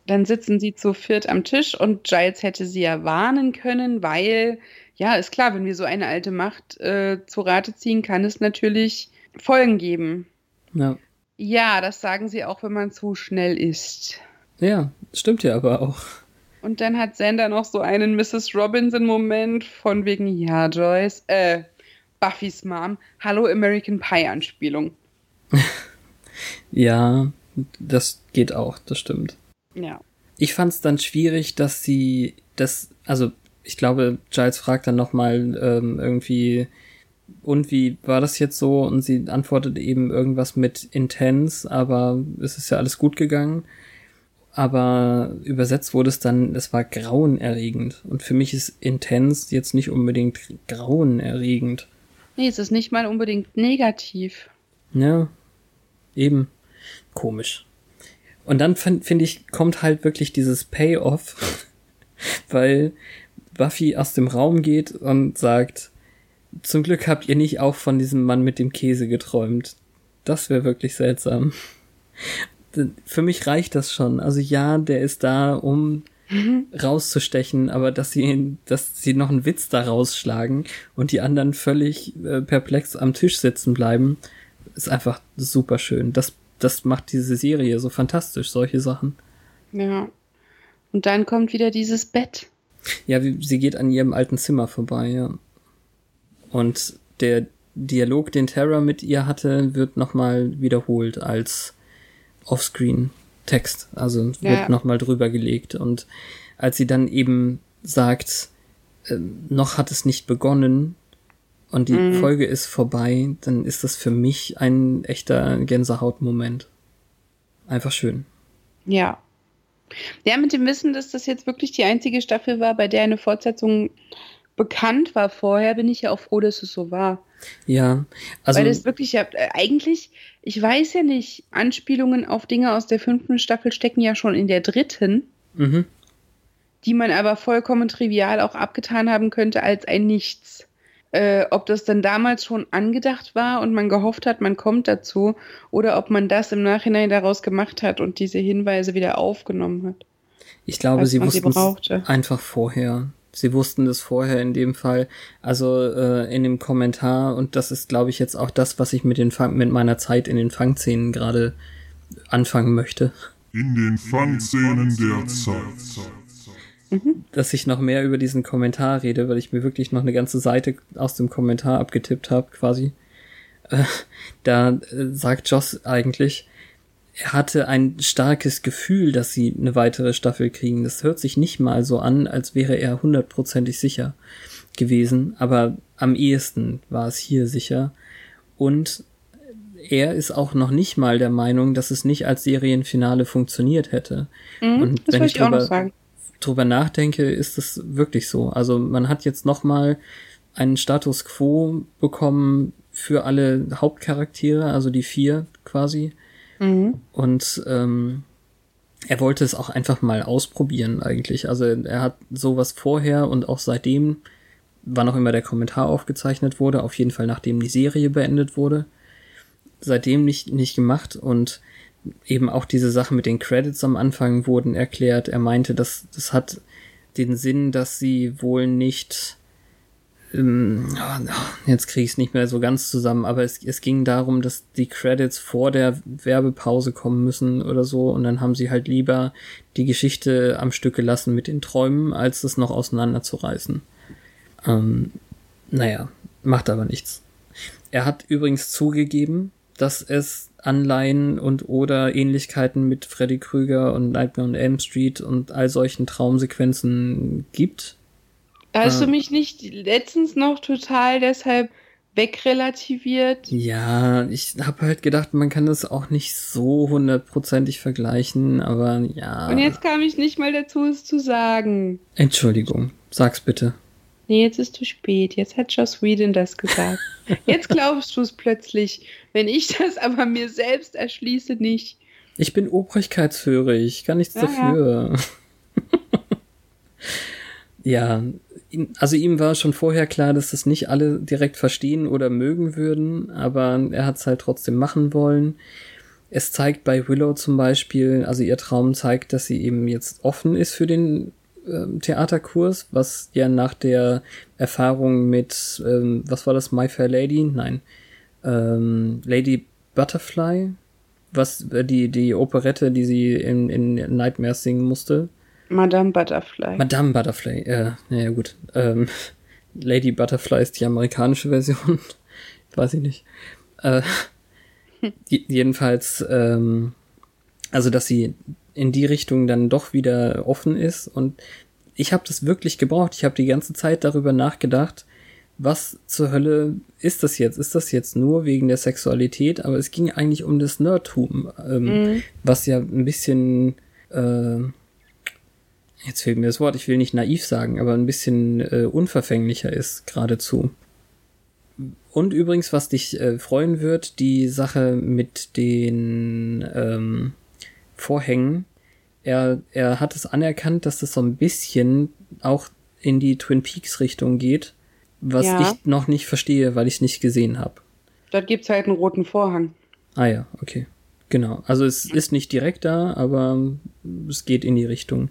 Dann sitzen sie zu viert am Tisch und Giles hätte sie ja warnen können, weil, ja, ist klar, wenn wir so eine alte Macht äh, zu Rate ziehen, kann es natürlich Folgen geben. Ja. Ja, das sagen sie auch, wenn man zu schnell ist. Ja, stimmt ja aber auch. Und dann hat Sander noch so einen Mrs. Robinson-Moment von wegen, ja, Joyce, äh, Buffys Mom, Hallo American Pie-Anspielung. Ja, das geht auch, das stimmt. Ja. Ich fand es dann schwierig, dass sie das, also ich glaube, Giles fragt dann nochmal ähm, irgendwie, und wie war das jetzt so? Und sie antwortet eben irgendwas mit intense, aber es ist ja alles gut gegangen. Aber übersetzt wurde es dann, es war grauenerregend. Und für mich ist intense jetzt nicht unbedingt grauenerregend. Nee, es ist nicht mal unbedingt negativ. Ja, eben. Komisch. Und dann finde find ich, kommt halt wirklich dieses Payoff, weil Buffy aus dem Raum geht und sagt, zum Glück habt ihr nicht auch von diesem Mann mit dem Käse geträumt. Das wäre wirklich seltsam. Für mich reicht das schon. Also ja, der ist da, um rauszustechen, aber dass sie, dass sie noch einen Witz da rausschlagen und die anderen völlig äh, perplex am Tisch sitzen bleiben, ist einfach super schön. Das, das macht diese Serie so fantastisch, solche Sachen. Ja. Und dann kommt wieder dieses Bett. Ja, sie geht an ihrem alten Zimmer vorbei, ja. Und der Dialog, den Terra mit ihr hatte, wird nochmal wiederholt als Offscreen-Text. Also wird Ja. nochmal drüber gelegt. Und als sie dann eben sagt, ähm, noch hat es nicht begonnen und die Mhm. Folge ist vorbei, dann ist das für mich ein echter Gänsehautmoment. Einfach schön. Ja. Ja, mit dem Wissen, dass das jetzt wirklich die einzige Staffel war, bei der eine Fortsetzung bekannt war vorher, bin ich ja auch froh, dass es so war. Ja, also. Weil es wirklich ja, äh, eigentlich, ich weiß ja nicht, Anspielungen auf Dinge aus der fünften Staffel stecken ja schon in der dritten, mhm. die man aber vollkommen trivial auch abgetan haben könnte als ein Nichts. Äh, ob das dann damals schon angedacht war und man gehofft hat, man kommt dazu, oder ob man das im Nachhinein daraus gemacht hat und diese Hinweise wieder aufgenommen hat. Ich glaube, sie wussten es einfach vorher. Sie wussten das vorher in dem Fall. Also äh, in dem Kommentar, und das ist, glaube ich, jetzt auch das, was ich mit, den Fang, mit meiner Zeit in den Fangszenen gerade anfangen möchte. In den Fangszenen der Zeit. Dass ich noch mehr über diesen Kommentar rede, weil ich mir wirklich noch eine ganze Seite aus dem Kommentar abgetippt habe, quasi. Äh, da äh, sagt Joss eigentlich, hatte ein starkes Gefühl, dass sie eine weitere Staffel kriegen. Das hört sich nicht mal so an, als wäre er hundertprozentig sicher gewesen, aber am ehesten war es hier sicher. Und er ist auch noch nicht mal der Meinung, dass es nicht als Serienfinale funktioniert hätte. Mhm, Und wenn ich ich drüber, drüber nachdenke, ist es wirklich so. Also man hat jetzt noch mal einen Status quo bekommen für alle Hauptcharaktere, also die vier quasi. Mhm. Und ähm, er wollte es auch einfach mal ausprobieren eigentlich. Also er hat sowas vorher und auch seitdem, wann auch immer der Kommentar aufgezeichnet wurde, auf jeden Fall nachdem die Serie beendet wurde, seitdem nicht, nicht gemacht und eben auch diese Sache mit den Credits am Anfang wurden erklärt. Er meinte, dass das hat den Sinn, dass sie wohl nicht jetzt kriege ich es nicht mehr so ganz zusammen, aber es, es ging darum, dass die Credits vor der Werbepause kommen müssen oder so und dann haben sie halt lieber die Geschichte am Stück gelassen mit den Träumen, als es noch auseinanderzureißen. Ähm, naja, macht aber nichts. Er hat übrigens zugegeben, dass es Anleihen und oder Ähnlichkeiten mit Freddy Krüger und Nightmare on Elm Street und all solchen Traumsequenzen gibt. Hast du mich nicht letztens noch total deshalb wegrelativiert. Ja, ich habe halt gedacht, man kann das auch nicht so hundertprozentig vergleichen, aber ja. Und jetzt kam ich nicht mal dazu, es zu sagen. Entschuldigung, sag's bitte. Nee, jetzt ist zu spät. Jetzt hat Joss Whedon das gesagt. Jetzt glaubst du es plötzlich. Wenn ich das aber mir selbst erschließe, nicht. Ich bin obrigkeitshörig, kann nichts ja. dafür. ja, ihm- also ihm war schon vorher klar, dass das nicht alle direkt verstehen oder mögen würden, aber er hat es halt trotzdem machen wollen. Es zeigt bei Willow zum Beispiel, also ihr Traum zeigt, dass sie eben jetzt offen ist für den ähm, Theaterkurs, was ja nach der Erfahrung mit, ähm, was war das, My Fair Lady? Nein, ähm, Lady Butterfly, was äh, die die Operette, die sie in, in Nightmares singen musste. Madame Butterfly. Madame Butterfly, äh, naja gut. Ähm, Lady Butterfly ist die amerikanische Version. Weiß ich nicht. Äh, jedenfalls, ähm, also dass sie in die Richtung dann doch wieder offen ist und ich habe das wirklich gebraucht. Ich habe die ganze Zeit darüber nachgedacht, was zur Hölle ist das jetzt? Ist das jetzt nur wegen der Sexualität? Aber es ging eigentlich um das Nerdtum, ähm, Mhm. was ja ein bisschen, äh, jetzt fehlt mir das Wort, ich will nicht naiv sagen, aber ein bisschen äh, unverfänglicher ist geradezu. Und übrigens, was dich äh, freuen wird, die Sache mit den ähm, Vorhängen. Er, er hat es anerkannt, dass das so ein bisschen auch in die Twin Peaks Richtung geht, was Ja. ich noch nicht verstehe, weil ich es nicht gesehen habe. Dort gibt's halt einen roten Vorhang. Ah ja, okay. Genau. Also es ist nicht direkt da, aber es geht in die Richtung.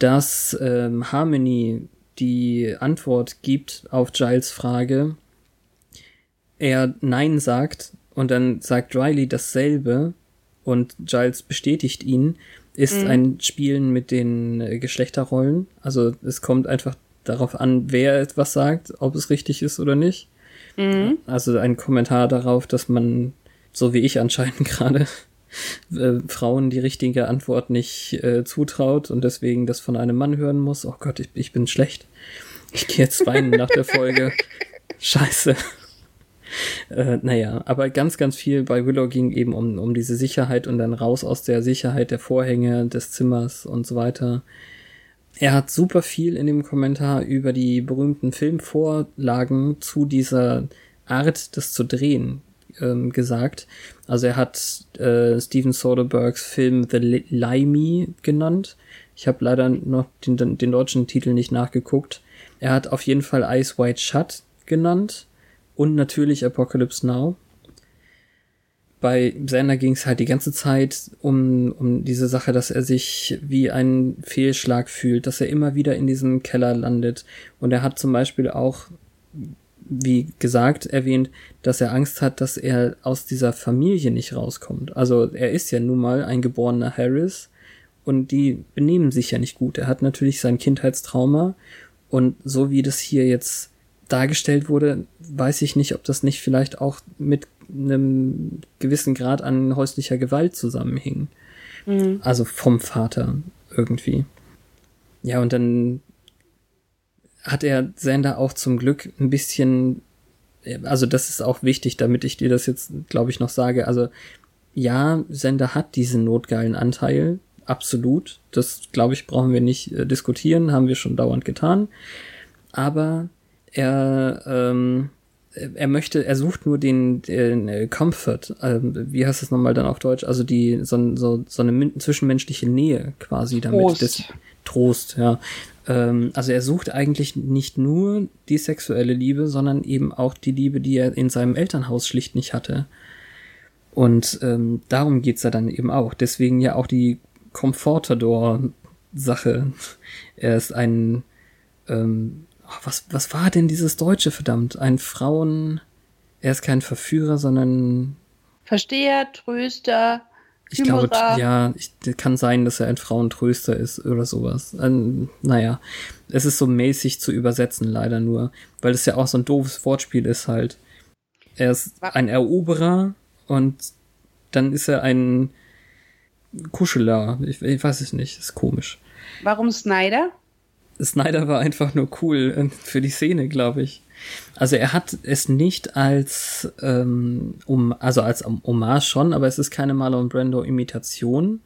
Dass ähm, Harmony die Antwort gibt auf Giles Frage, er Nein sagt und dann sagt Riley dasselbe und Giles bestätigt ihn, ist ein Spielen mit den äh, Geschlechterrollen. Also es kommt einfach darauf an, wer etwas sagt, ob es richtig ist oder nicht. Also ein Kommentar darauf, dass man, so wie ich anscheinend gerade, äh, Frauen die richtige Antwort nicht äh, zutraut und deswegen das von einem Mann hören muss. Oh Gott, ich, ich bin schlecht. Ich gehe jetzt weinen nach der Folge. Scheiße. Äh, naja, aber ganz, ganz viel bei Willow ging eben um, um diese Sicherheit und dann raus aus der Sicherheit der Vorhänge, des Zimmers und so weiter. er hat super viel in dem Kommentar über die berühmten Filmvorlagen zu dieser Art, das zu drehen, ähm, gesagt. Also er hat äh, Steven Soderberghs Film The Limey genannt. Ich habe leider noch den, den deutschen Titel nicht nachgeguckt. Er hat auf jeden Fall Ice White Shut genannt und natürlich Apocalypse Now. Bei Sander ging es halt die ganze Zeit um, um diese Sache, dass er sich wie ein Fehlschlag fühlt, dass er immer wieder in diesem Keller landet. Und er hat zum Beispiel auch, wie gesagt, erwähnt, dass er Angst hat, dass er aus dieser Familie nicht rauskommt. Also er ist ja nun mal ein geborener Harris und die benehmen sich ja nicht gut. Er hat natürlich sein Kindheitstrauma und so wie das hier jetzt dargestellt wurde, weiß ich nicht, ob das nicht vielleicht auch mit einem gewissen Grad an häuslicher Gewalt zusammenhing. Mhm. Also vom Vater irgendwie. Ja, und dann hat er Sander auch zum Glück ein bisschen, also das ist auch wichtig, damit ich dir das jetzt, glaube ich, noch sage. Also ja, Sender hat diesen notgeilen Anteil, absolut. Das, glaube ich, brauchen wir nicht äh, diskutieren, haben wir schon dauernd getan. Aber er, ähm, er möchte, er sucht nur den, den äh, Comfort, ähm, wie heißt das nochmal dann auf Deutsch? Also die, so, so, so eine zwischenmenschliche Nähe quasi damit. Trost. Das, Trost, ja. Ähm, also er sucht eigentlich nicht nur die sexuelle Liebe, sondern eben auch die Liebe, die er in seinem Elternhaus schlicht nicht hatte. Und ähm, darum geht's ja dann eben auch. Deswegen ja auch die Comfortador-Sache. Er ist ein ähm, oh, was, was war denn dieses Deutsche, verdammt? Ein Frauen, er ist kein Verführer, sondern Versteher, Tröster, ich glaube, ja, ich, kann sein, dass er ein Frauentröster ist oder sowas. Ähm, naja, es ist so mäßig zu übersetzen, leider nur, weil es ja auch so ein doofes Wortspiel ist halt. Er ist ein Eroberer und dann ist er ein Kuscheler. Ich, ich weiß es nicht, ist komisch. Warum Snyder? Snyder war einfach nur cool äh, für die Szene, glaube ich. Also er hat es nicht als ähm, um also als Hommage schon, aber es ist keine Marlon Brando Imitation.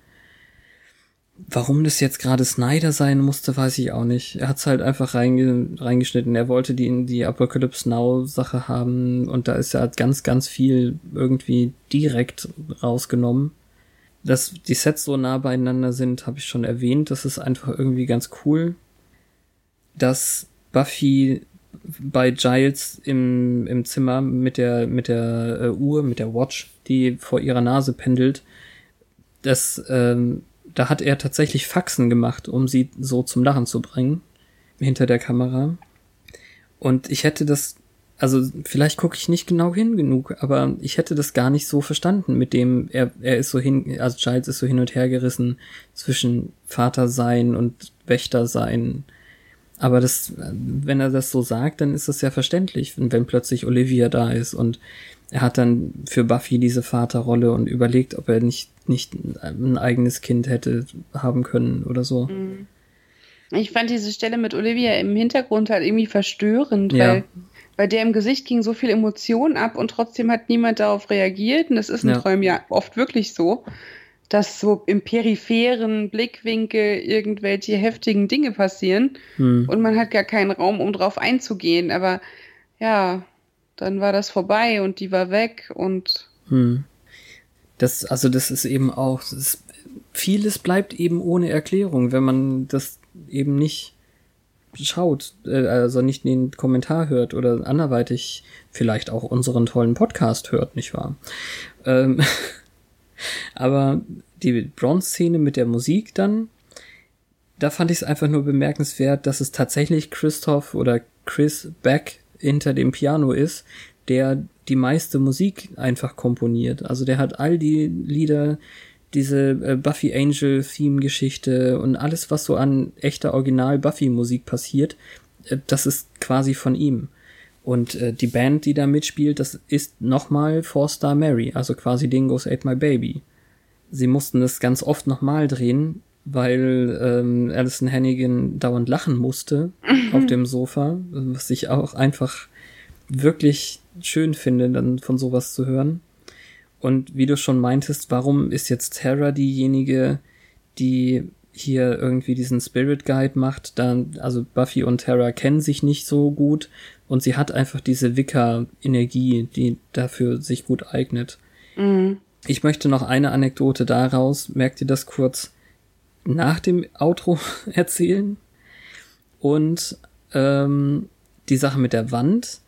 Warum das jetzt gerade Snyder sein musste, weiß ich auch nicht. Er hat es halt einfach reinge reingeschnitten. Er wollte die in die Apocalypse Now Sache haben und da ist ja ganz ganz viel irgendwie direkt rausgenommen. Dass die Sets so nah beieinander sind, habe ich schon erwähnt. Das ist einfach irgendwie ganz cool dass Buffy bei Giles im, im Zimmer mit der, mit der äh, Uhr, mit der Watch, die vor ihrer Nase pendelt, das, ähm, da hat er tatsächlich Faxen gemacht, um sie so zum Lachen zu bringen, hinter der Kamera. Und ich hätte das, also vielleicht gucke ich nicht genau hin genug, aber ich hätte das gar nicht so verstanden, mit dem er, er ist so hin, also Giles ist so hin und her gerissen zwischen Vater sein und Wächter sein aber das, wenn er das so sagt, dann ist das ja verständlich, wenn plötzlich Olivia da ist und er hat dann für Buffy diese Vaterrolle und überlegt, ob er nicht, nicht ein eigenes Kind hätte haben können oder so. Mhm. Ich fand diese Stelle mit Olivia im Hintergrund halt irgendwie verstörend, ja. weil bei der im Gesicht ging so viel Emotion ab und trotzdem hat niemand darauf reagiert. Und das ist in ja. Träumen ja oft wirklich so dass so im peripheren Blickwinkel irgendwelche heftigen Dinge passieren hm. und man hat gar keinen Raum, um drauf einzugehen. Aber ja, dann war das vorbei und die war weg und. Hm. Das, also das ist eben auch, ist, vieles bleibt eben ohne Erklärung, wenn man das eben nicht schaut, äh, also nicht den Kommentar hört oder anderweitig vielleicht auch unseren tollen Podcast hört, nicht wahr? Ähm, Aber die Bronze-Szene mit der Musik dann, da fand ich es einfach nur bemerkenswert, dass es tatsächlich Christoph oder Chris Beck hinter dem Piano ist, der die meiste Musik einfach komponiert. Also der hat all die Lieder, diese äh, Buffy Angel Theme Geschichte und alles, was so an echter Original Buffy Musik passiert, äh, das ist quasi von ihm. Und äh, die Band, die da mitspielt, das ist nochmal Four Star Mary, also quasi Dingo's Ate My Baby. Sie mussten das ganz oft nochmal drehen, weil ähm, Alison Hannigan dauernd lachen musste mhm. auf dem Sofa, was ich auch einfach wirklich schön finde, dann von sowas zu hören. Und wie du schon meintest, warum ist jetzt Tara diejenige, die hier irgendwie diesen Spirit Guide macht, dann, also Buffy und Terra kennen sich nicht so gut und sie hat einfach diese Wicca-Energie, die dafür sich gut eignet. Mhm. Ich möchte noch eine Anekdote daraus, merkt ihr das kurz nach dem Outro erzählen? Und ähm, die Sache mit der Wand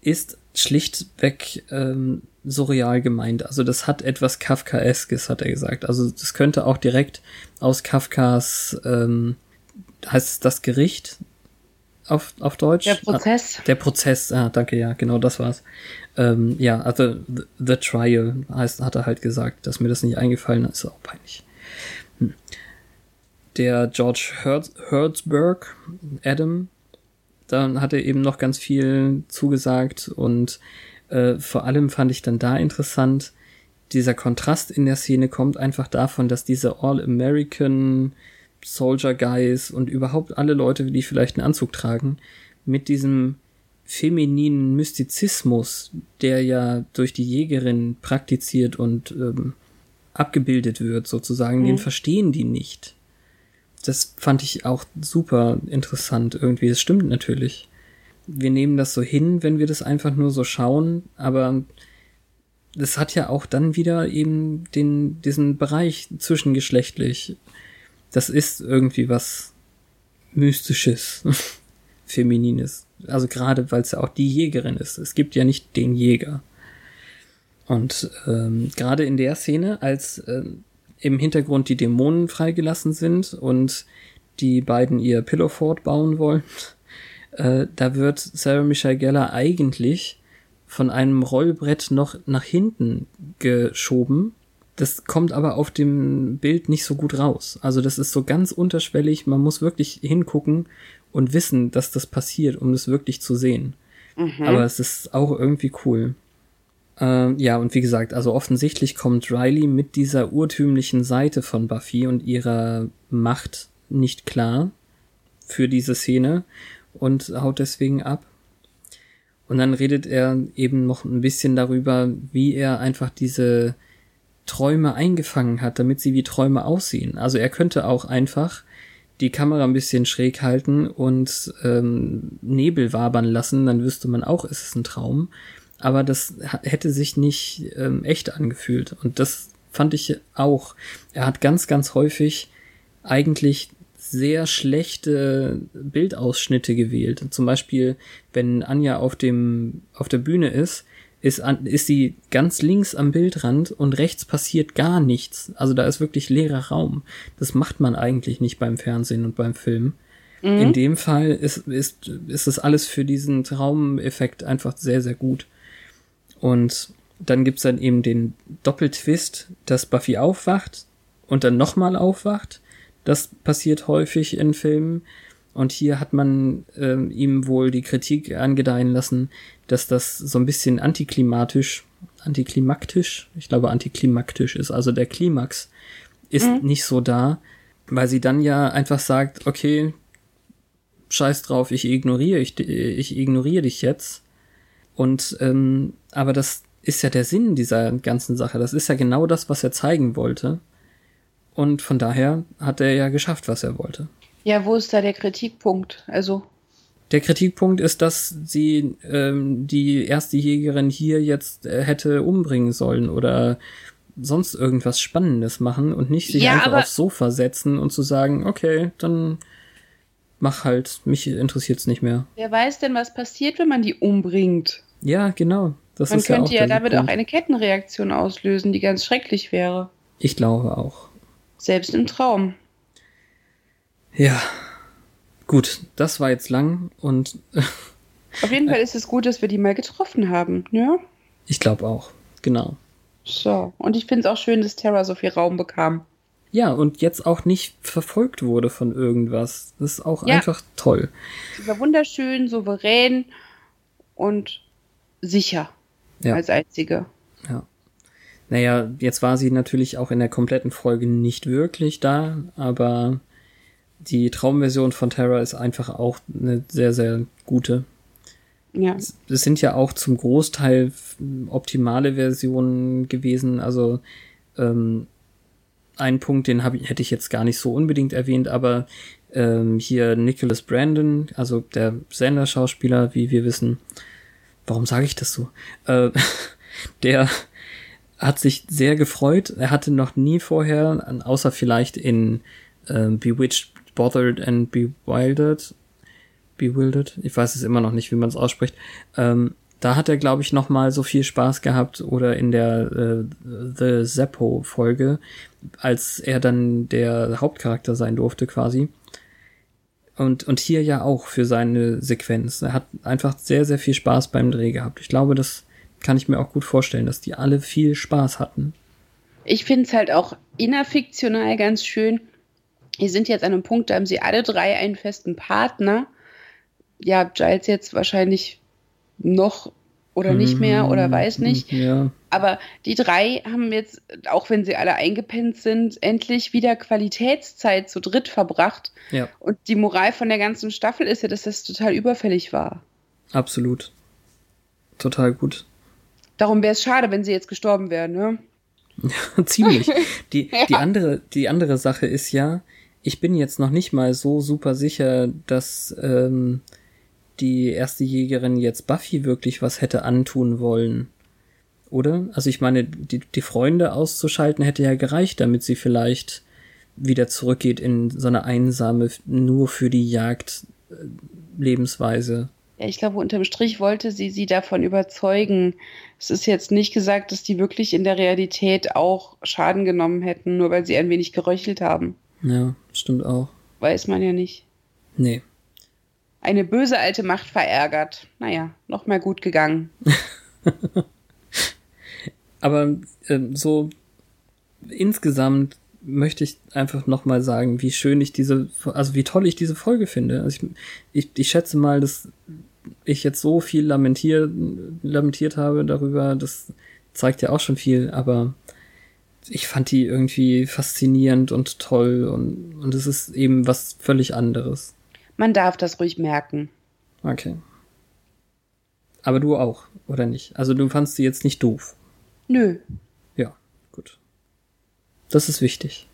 ist schlichtweg ähm, surreal gemeint. Also das hat etwas Kafkaeskes, hat er gesagt. Also das könnte auch direkt aus Kafkas, ähm, heißt es das Gericht auf, auf Deutsch? Der Prozess. Ah, der Prozess, ah, danke, ja, genau, das war's. Ähm, ja, also the, the Trial heißt, hat er halt gesagt, dass mir das nicht eingefallen ist, ist auch peinlich. Hm. Der George Herz, Hertzberg, Adam, dann hat er eben noch ganz viel zugesagt und äh, vor allem fand ich dann da interessant, dieser Kontrast in der Szene kommt einfach davon, dass diese All-American Soldier Guys und überhaupt alle Leute, die vielleicht einen Anzug tragen, mit diesem femininen Mystizismus, der ja durch die Jägerin praktiziert und ähm, abgebildet wird, sozusagen, mhm. den verstehen die nicht. Das fand ich auch super interessant irgendwie. Es stimmt natürlich wir nehmen das so hin, wenn wir das einfach nur so schauen, aber das hat ja auch dann wieder eben den, diesen Bereich zwischengeschlechtlich. Das ist irgendwie was Mystisches, Feminines. Also gerade, weil es ja auch die Jägerin ist. Es gibt ja nicht den Jäger. Und ähm, gerade in der Szene, als äh, im Hintergrund die Dämonen freigelassen sind und die beiden ihr Pillowfort bauen wollen, äh, da wird Sarah Michelle Geller eigentlich von einem Rollbrett noch nach hinten geschoben. Das kommt aber auf dem Bild nicht so gut raus. Also das ist so ganz unterschwellig. Man muss wirklich hingucken und wissen, dass das passiert, um das wirklich zu sehen. Mhm. Aber es ist auch irgendwie cool. Äh, ja, und wie gesagt, also offensichtlich kommt Riley mit dieser urtümlichen Seite von Buffy und ihrer Macht nicht klar für diese Szene und haut deswegen ab. Und dann redet er eben noch ein bisschen darüber, wie er einfach diese Träume eingefangen hat, damit sie wie Träume aussehen. Also er könnte auch einfach die Kamera ein bisschen schräg halten und ähm, Nebel wabern lassen, dann wüsste man auch, es ist ein Traum. Aber das hätte sich nicht ähm, echt angefühlt. Und das fand ich auch. Er hat ganz, ganz häufig eigentlich sehr schlechte Bildausschnitte gewählt. Zum Beispiel, wenn Anja auf dem, auf der Bühne ist, ist, an, ist sie ganz links am Bildrand und rechts passiert gar nichts. Also da ist wirklich leerer Raum. Das macht man eigentlich nicht beim Fernsehen und beim Film. Mhm. In dem Fall ist, ist, ist das alles für diesen Traumeffekt einfach sehr, sehr gut. Und dann gibt's dann eben den Doppeltwist, dass Buffy aufwacht und dann nochmal aufwacht das passiert häufig in Filmen. Und hier hat man ähm, ihm wohl die Kritik angedeihen lassen, dass das so ein bisschen antiklimatisch, antiklimaktisch, ich glaube antiklimaktisch ist, also der Klimax ist mhm. nicht so da, weil sie dann ja einfach sagt, okay, scheiß drauf, ich ignoriere, ich, ich ignoriere dich jetzt. Und ähm, aber das ist ja der Sinn dieser ganzen Sache. Das ist ja genau das, was er zeigen wollte. Und von daher hat er ja geschafft, was er wollte. Ja, wo ist da der Kritikpunkt? Also. Der Kritikpunkt ist, dass sie ähm, die erste Jägerin hier jetzt äh, hätte umbringen sollen oder sonst irgendwas Spannendes machen und nicht sich ja, einfach aufs Sofa setzen und zu sagen, okay, dann mach halt, mich interessiert's nicht mehr. Wer weiß denn, was passiert, wenn man die umbringt? Ja, genau. Das man könnte ja, ja damit Punkt. auch eine Kettenreaktion auslösen, die ganz schrecklich wäre. Ich glaube auch. Selbst im Traum. Ja. Gut, das war jetzt lang und. Auf jeden Fall ist es gut, dass wir die mal getroffen haben, ja? Ich glaube auch, genau. So, und ich finde es auch schön, dass Terra so viel Raum bekam. Ja, und jetzt auch nicht verfolgt wurde von irgendwas. Das ist auch ja. einfach toll. Sie war wunderschön, souverän und sicher ja. als einzige. Ja. Naja, jetzt war sie natürlich auch in der kompletten Folge nicht wirklich da, aber die Traumversion von Terra ist einfach auch eine sehr, sehr gute. Ja. Es sind ja auch zum Großteil optimale Versionen gewesen, also ähm, ein Punkt, den hab, ich, hätte ich jetzt gar nicht so unbedingt erwähnt, aber ähm, hier Nicholas Brandon, also der Sender-Schauspieler, wie wir wissen, warum sage ich das so? Äh, der hat sich sehr gefreut. Er hatte noch nie vorher, außer vielleicht in äh, Bewitched, Bothered and Bewildered, Bewildered, ich weiß es immer noch nicht, wie man es ausspricht, ähm, da hat er, glaube ich, noch mal so viel Spaß gehabt oder in der äh, The Zeppo-Folge, als er dann der Hauptcharakter sein durfte quasi. Und, und hier ja auch für seine Sequenz. Er hat einfach sehr, sehr viel Spaß beim Dreh gehabt. Ich glaube, das kann ich mir auch gut vorstellen, dass die alle viel Spaß hatten. Ich finde es halt auch innerfiktional ganz schön. Wir sind jetzt an einem Punkt, da haben sie alle drei einen festen Partner. Ja, Giles jetzt wahrscheinlich noch oder nicht mehr oder mhm. weiß nicht. Ja. Aber die drei haben jetzt, auch wenn sie alle eingepennt sind, endlich wieder Qualitätszeit zu dritt verbracht. Ja. Und die Moral von der ganzen Staffel ist ja, dass das total überfällig war. Absolut. Total gut. Darum wäre es schade, wenn sie jetzt gestorben wären, ne? Ja, ziemlich. Die, ja. die, andere, die andere Sache ist ja, ich bin jetzt noch nicht mal so super sicher, dass ähm, die erste Jägerin jetzt Buffy wirklich was hätte antun wollen. Oder? Also ich meine, die, die Freunde auszuschalten hätte ja gereicht, damit sie vielleicht wieder zurückgeht in so eine einsame, nur für die Jagd äh, Lebensweise. Ja, ich glaube, unterm Strich wollte sie sie davon überzeugen. Es ist jetzt nicht gesagt, dass die wirklich in der Realität auch Schaden genommen hätten, nur weil sie ein wenig geröchelt haben. Ja, stimmt auch. Weiß man ja nicht. Nee. Eine böse alte Macht verärgert. Naja, noch mal gut gegangen. Aber äh, so insgesamt möchte ich einfach noch mal sagen, wie schön ich diese, also wie toll ich diese Folge finde. Also ich, ich, ich schätze mal, dass ich jetzt so viel lamentiert, lamentiert habe darüber, das zeigt ja auch schon viel, aber ich fand die irgendwie faszinierend und toll und, und es ist eben was völlig anderes. Man darf das ruhig merken. Okay. Aber du auch, oder nicht? Also du fandst sie jetzt nicht doof. Nö. Ja, gut. Das ist wichtig.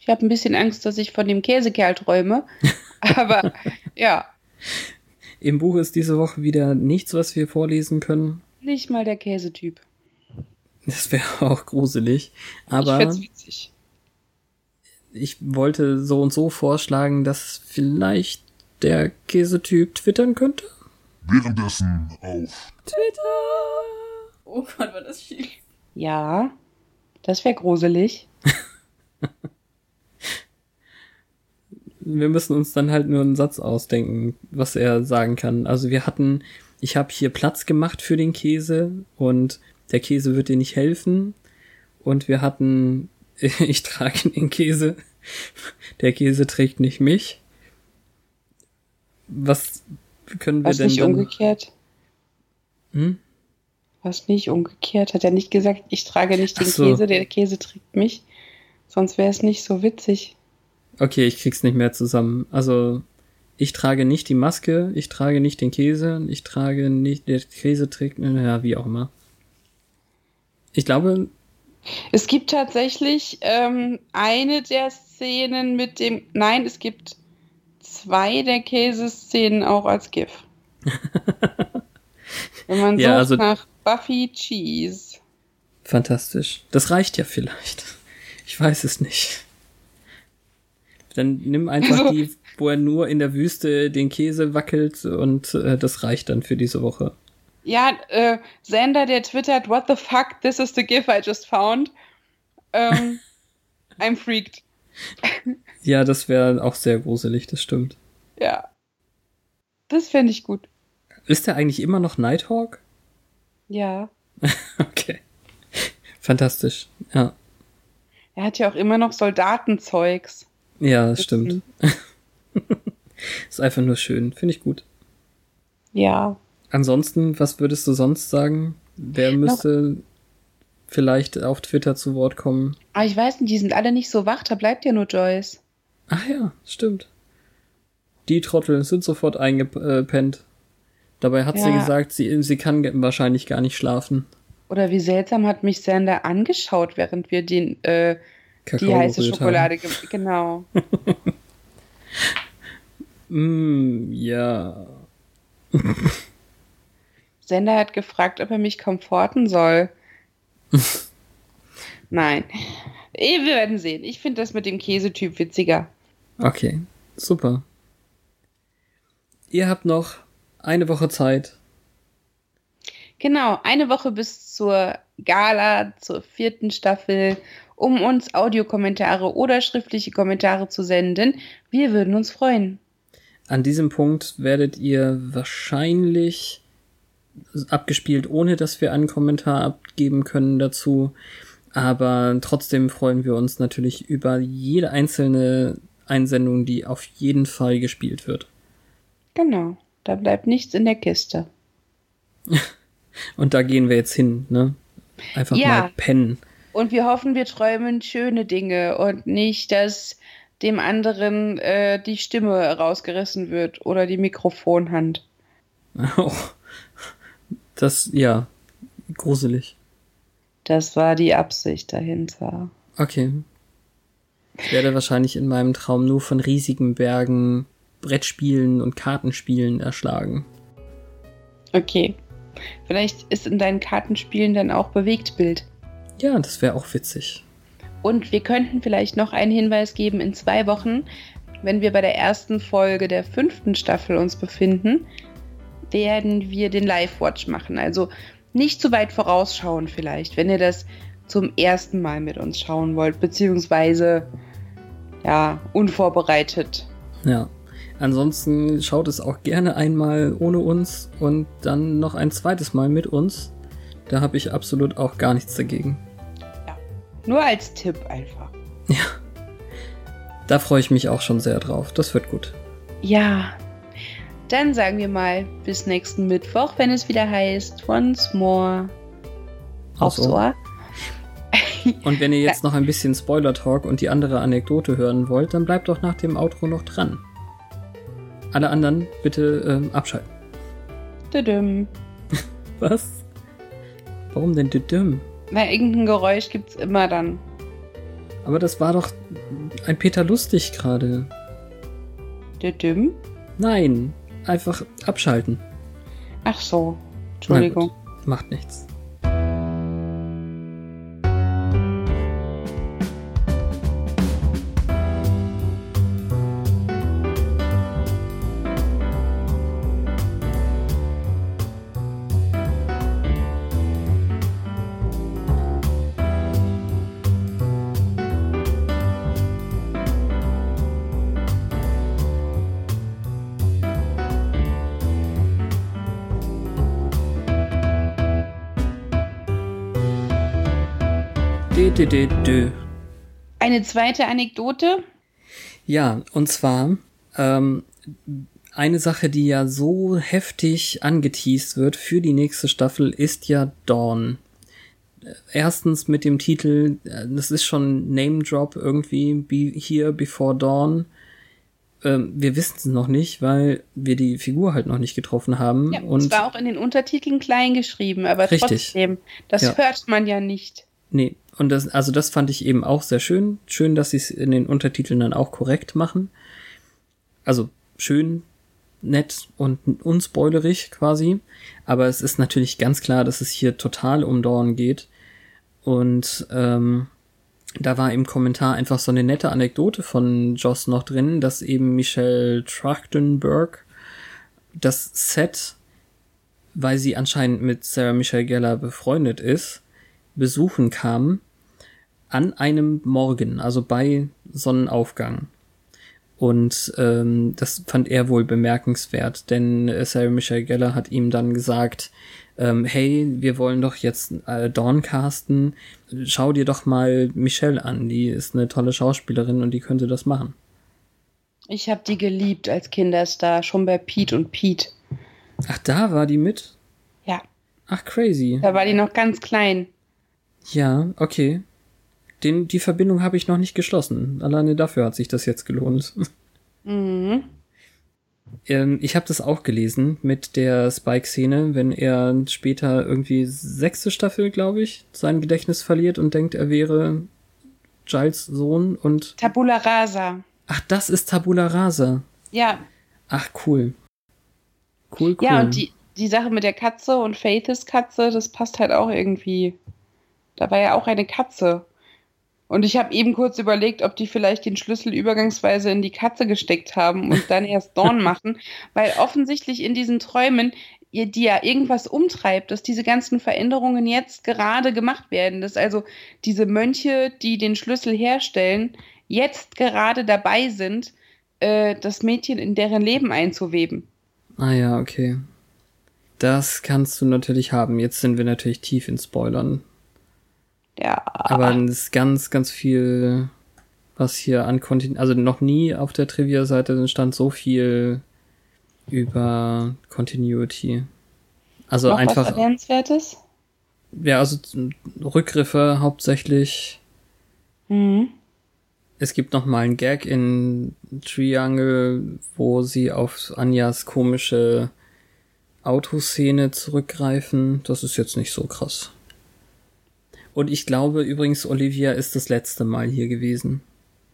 Ich habe ein bisschen Angst, dass ich von dem Käsekerl träume. aber ja. Im Buch ist diese Woche wieder nichts, was wir vorlesen können. Nicht mal der Käsetyp. Das wäre auch gruselig. Aber ich witzig. ich wollte so und so vorschlagen, dass vielleicht der Käsetyp twittern könnte. Währenddessen auf Twitter. Oh Gott, war das schief. Ja, das wäre gruselig. wir müssen uns dann halt nur einen Satz ausdenken, was er sagen kann. Also wir hatten, ich habe hier Platz gemacht für den Käse und der Käse wird dir nicht helfen. Und wir hatten, ich trage den Käse, der Käse trägt nicht mich. Was können wir Was denn nicht dann? umgekehrt? Hm? Was nicht umgekehrt? Hat er nicht gesagt, ich trage nicht den so. Käse, der Käse trägt mich? Sonst wäre es nicht so witzig. Okay, ich krieg's nicht mehr zusammen. Also, ich trage nicht die Maske, ich trage nicht den Käse, ich trage nicht, der Käse trägt, ja, wie auch immer. Ich glaube. Es gibt tatsächlich ähm, eine der Szenen mit dem, nein, es gibt zwei der Käseszenen auch als GIF. Wenn man ja, sucht also, nach Buffy Cheese. Fantastisch. Das reicht ja vielleicht. Ich weiß es nicht. Dann nimm einfach also, die, wo er nur in der Wüste den Käse wackelt und äh, das reicht dann für diese Woche. Ja, äh, Sander, der twittert, what the fuck, this is the GIF I just found. Ähm, I'm freaked. ja, das wäre auch sehr gruselig, das stimmt. Ja. Das fände ich gut. Ist er eigentlich immer noch Nighthawk? Ja. okay. Fantastisch, ja. Er hat ja auch immer noch Soldatenzeugs. Ja, das stimmt. ist einfach nur schön. Finde ich gut. Ja. Ansonsten, was würdest du sonst sagen? Wer müsste Noch? vielleicht auf Twitter zu Wort kommen? Ah, ich weiß nicht, die sind alle nicht so wach, da bleibt ja nur Joyce. Ach ja, stimmt. Die Trottel sind sofort eingepennt. Dabei hat ja. sie gesagt, sie, sie kann wahrscheinlich gar nicht schlafen. Oder wie seltsam hat mich Sander angeschaut, während wir den äh, die heiße Schokolade, ge- genau. Haben. Mm, ja. Sender hat gefragt, ob er mich komforten soll. Nein. Eh, Wir werden sehen. Ich finde das mit dem Käsetyp witziger. Okay, super. Ihr habt noch eine Woche Zeit. Genau, eine Woche bis zur Gala, zur vierten Staffel, um uns Audiokommentare oder schriftliche Kommentare zu senden. Wir würden uns freuen. An diesem Punkt werdet ihr wahrscheinlich abgespielt, ohne dass wir einen Kommentar abgeben können dazu. Aber trotzdem freuen wir uns natürlich über jede einzelne Einsendung, die auf jeden Fall gespielt wird. Genau, da bleibt nichts in der Kiste. Und da gehen wir jetzt hin, ne? Einfach Ja. mal pennen. Und wir hoffen, wir träumen schöne Dinge und nicht, dass dem anderen äh, die Stimme rausgerissen wird oder die Mikrofonhand. Oh. Das, ja, gruselig. Das war die Absicht dahinter. Okay. Ich werde wahrscheinlich in meinem Traum nur von riesigen Bergen, Brettspielen und Kartenspielen erschlagen. Okay. Vielleicht ist in deinen Kartenspielen dann auch Bewegtbild. Ja, das wäre auch witzig. Und wir könnten vielleicht noch einen Hinweis geben, in zwei Wochen, wenn wir bei der ersten Folge der fünften Staffel uns befinden, werden wir den Live-Watch machen. Also nicht zu weit vorausschauen vielleicht, wenn ihr das zum ersten Mal mit uns schauen wollt, beziehungsweise ja, unvorbereitet. Ja. Ansonsten schaut es auch gerne einmal ohne uns und dann noch ein zweites Mal mit uns. Da habe ich absolut auch gar nichts dagegen. Nur als Tipp einfach. Da freue ich mich auch schon sehr drauf. Das wird gut. Ja, dann sagen wir mal bis nächsten Mittwoch, wenn es wieder heißt Once More aufs Aufs Ohr. Ohr. Und wenn ihr jetzt noch ein bisschen Spoiler-Talk und die andere Anekdote hören wollt, dann bleibt doch nach dem Outro noch dran. Alle anderen bitte ähm, abschalten. Tudum. Was? Warum denn düdüm? Weil irgendein Geräusch gibt's immer dann. Aber das war doch ein Peter Lustig gerade. Tudum? Nein, einfach abschalten. Ach so. Entschuldigung. gut, macht nichts. Dö. Eine zweite Anekdote. Ja, und zwar ähm, eine Sache, die ja so heftig angeteased wird für die nächste Staffel, ist ja Dawn. Erstens mit dem Titel, äh, das ist schon Name Drop irgendwie, Be Here Before Dawn. Ähm, wir wissen es noch nicht, weil wir die Figur halt noch nicht getroffen haben. Ja, und es war auch in den Untertiteln klein geschrieben, aber Richtig. trotzdem, das Ja. hört man ja nicht. Nee, und das, also das fand ich eben auch sehr schön. Schön, dass sie es in den Untertiteln dann auch korrekt machen. Also schön, nett und unspoilerig quasi. Aber es ist natürlich ganz klar, dass es hier total um Dawn geht. Und ähm, da war im Kommentar einfach so eine nette Anekdote von Joss noch drin, dass eben Michelle Trachtenberg das Set, weil sie anscheinend mit Sarah Michelle Gellar befreundet ist, besuchen kam an einem Morgen, also bei Sonnenaufgang. Und ähm, das fand er wohl bemerkenswert, denn äh, Sarah Michelle Gellar hat ihm dann gesagt, ähm, hey, wir wollen doch jetzt äh, Dawn casten, schau dir doch mal Michelle an, die ist eine tolle Schauspielerin und die könnte das machen. Ich habe die geliebt als Kinderstar, schon bei Pete und Pete. Ach, da war die mit? Ja, Ach, crazy. da war die noch ganz klein. Ja, okay. Den, die Verbindung habe ich noch nicht geschlossen. Alleine dafür hat sich das jetzt gelohnt. Mhm. Ähm, ich habe das auch gelesen mit der Spike-Szene, wenn er später irgendwie sechste Staffel, glaube ich, sein Gedächtnis verliert und denkt, er wäre Giles Sohn und. Tabula Rasa. Ach, das ist Tabula Rasa. Ja. Ach, cool. Cool, cool. Ja, und die, die Sache mit der Katze und Faiths Katze, das passt halt auch irgendwie. Da war ja auch eine Katze. Und ich habe eben kurz überlegt, ob die vielleicht den Schlüssel übergangsweise in die Katze gesteckt haben und dann erst Dawn machen, weil offensichtlich in diesen Träumen die ja irgendwas umtreibt, dass diese ganzen Veränderungen jetzt gerade gemacht werden, dass also diese Mönche, die den Schlüssel herstellen, jetzt gerade dabei sind, äh, das Mädchen in deren Leben einzuweben. Ah ja, okay. Das kannst du natürlich haben. Jetzt sind wir natürlich tief in Spoilern. Ja. Aber es ist ganz, ganz viel, was hier an Kontin also noch nie auf der Trivia-Seite stand so viel über Continuity. Also Noch einfach. Was Erwähnenswertes? Ja, also Rückgriffe hauptsächlich. Mhm. Es gibt noch mal einen Gag in Triangle, wo sie auf Anjas komische Autoszene zurückgreifen. Das ist jetzt nicht so krass. Und ich glaube übrigens, Olivia ist das letzte Mal hier gewesen.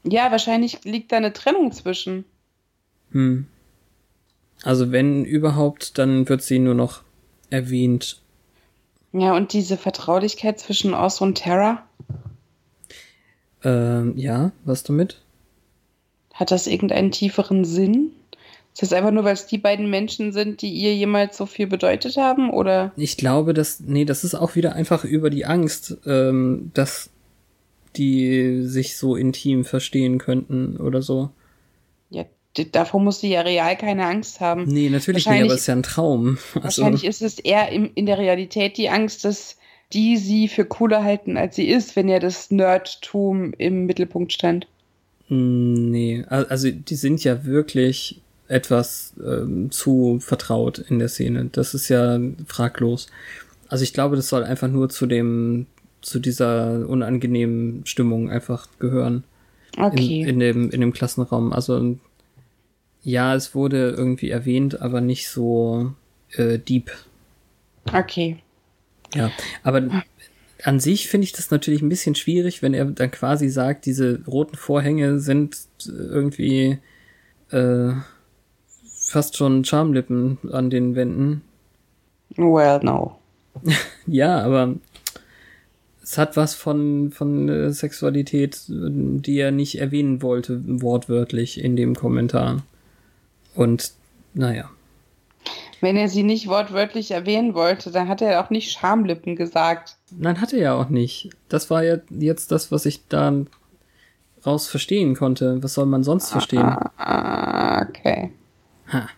Ja, wahrscheinlich liegt da eine Trennung zwischen. Hm. Also wenn überhaupt, dann wird sie nur noch erwähnt. Ja, und diese Vertraulichkeit zwischen Oz und Terra? Ähm, ja, was damit? Hat das irgendeinen tieferen Sinn? Ist das einfach nur, weil es die beiden Menschen sind, die ihr jemals so viel bedeutet haben, oder? Ich glaube, dass, nee, das ist auch wieder einfach über die Angst, ähm, dass die sich so intim verstehen könnten oder so. Ja, davor muss sie ja real keine Angst haben. Nee, natürlich nicht, aber es ist ja ein Traum. Also, wahrscheinlich ist es eher im, in der Realität die Angst, dass die sie für cooler halten, als sie ist, wenn ja das Nerdtum im Mittelpunkt stand. Hm, nee, also die sind ja wirklich etwas ähm, zu vertraut in der Szene. Das ist ja fraglos. Also ich glaube, das soll einfach nur zu dem, zu dieser unangenehmen Stimmung einfach gehören. Okay. In, in dem, in dem Klassenraum. Also ja, es wurde irgendwie erwähnt, aber nicht so äh, deep. Okay. Ja, aber an sich finde ich das natürlich ein bisschen schwierig, wenn er dann quasi sagt, diese roten Vorhänge sind irgendwie äh, fast schon Charmlippen an den Wänden. Well, no. ja, aber es hat was von, von äh, Sexualität, die er nicht erwähnen wollte, wortwörtlich in dem Kommentar. Und naja. Wenn er sie nicht wortwörtlich erwähnen wollte, dann hat er auch nicht Schamlippen gesagt. Nein, hat er ja auch nicht. Das war ja jetzt das, was ich da raus verstehen konnte. Was soll man sonst verstehen? Ah, okay. Ha.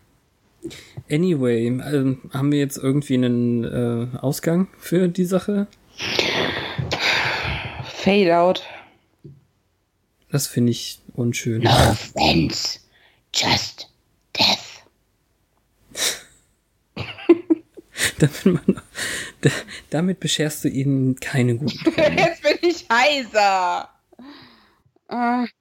Anyway, ähm, haben wir jetzt irgendwie einen äh, Ausgang für die Sache? Fade out. Das finde ich unschön. No offense, just death. damit, man, da, damit bescherst du ihnen keine guten Jetzt bin ich heiser. Ah.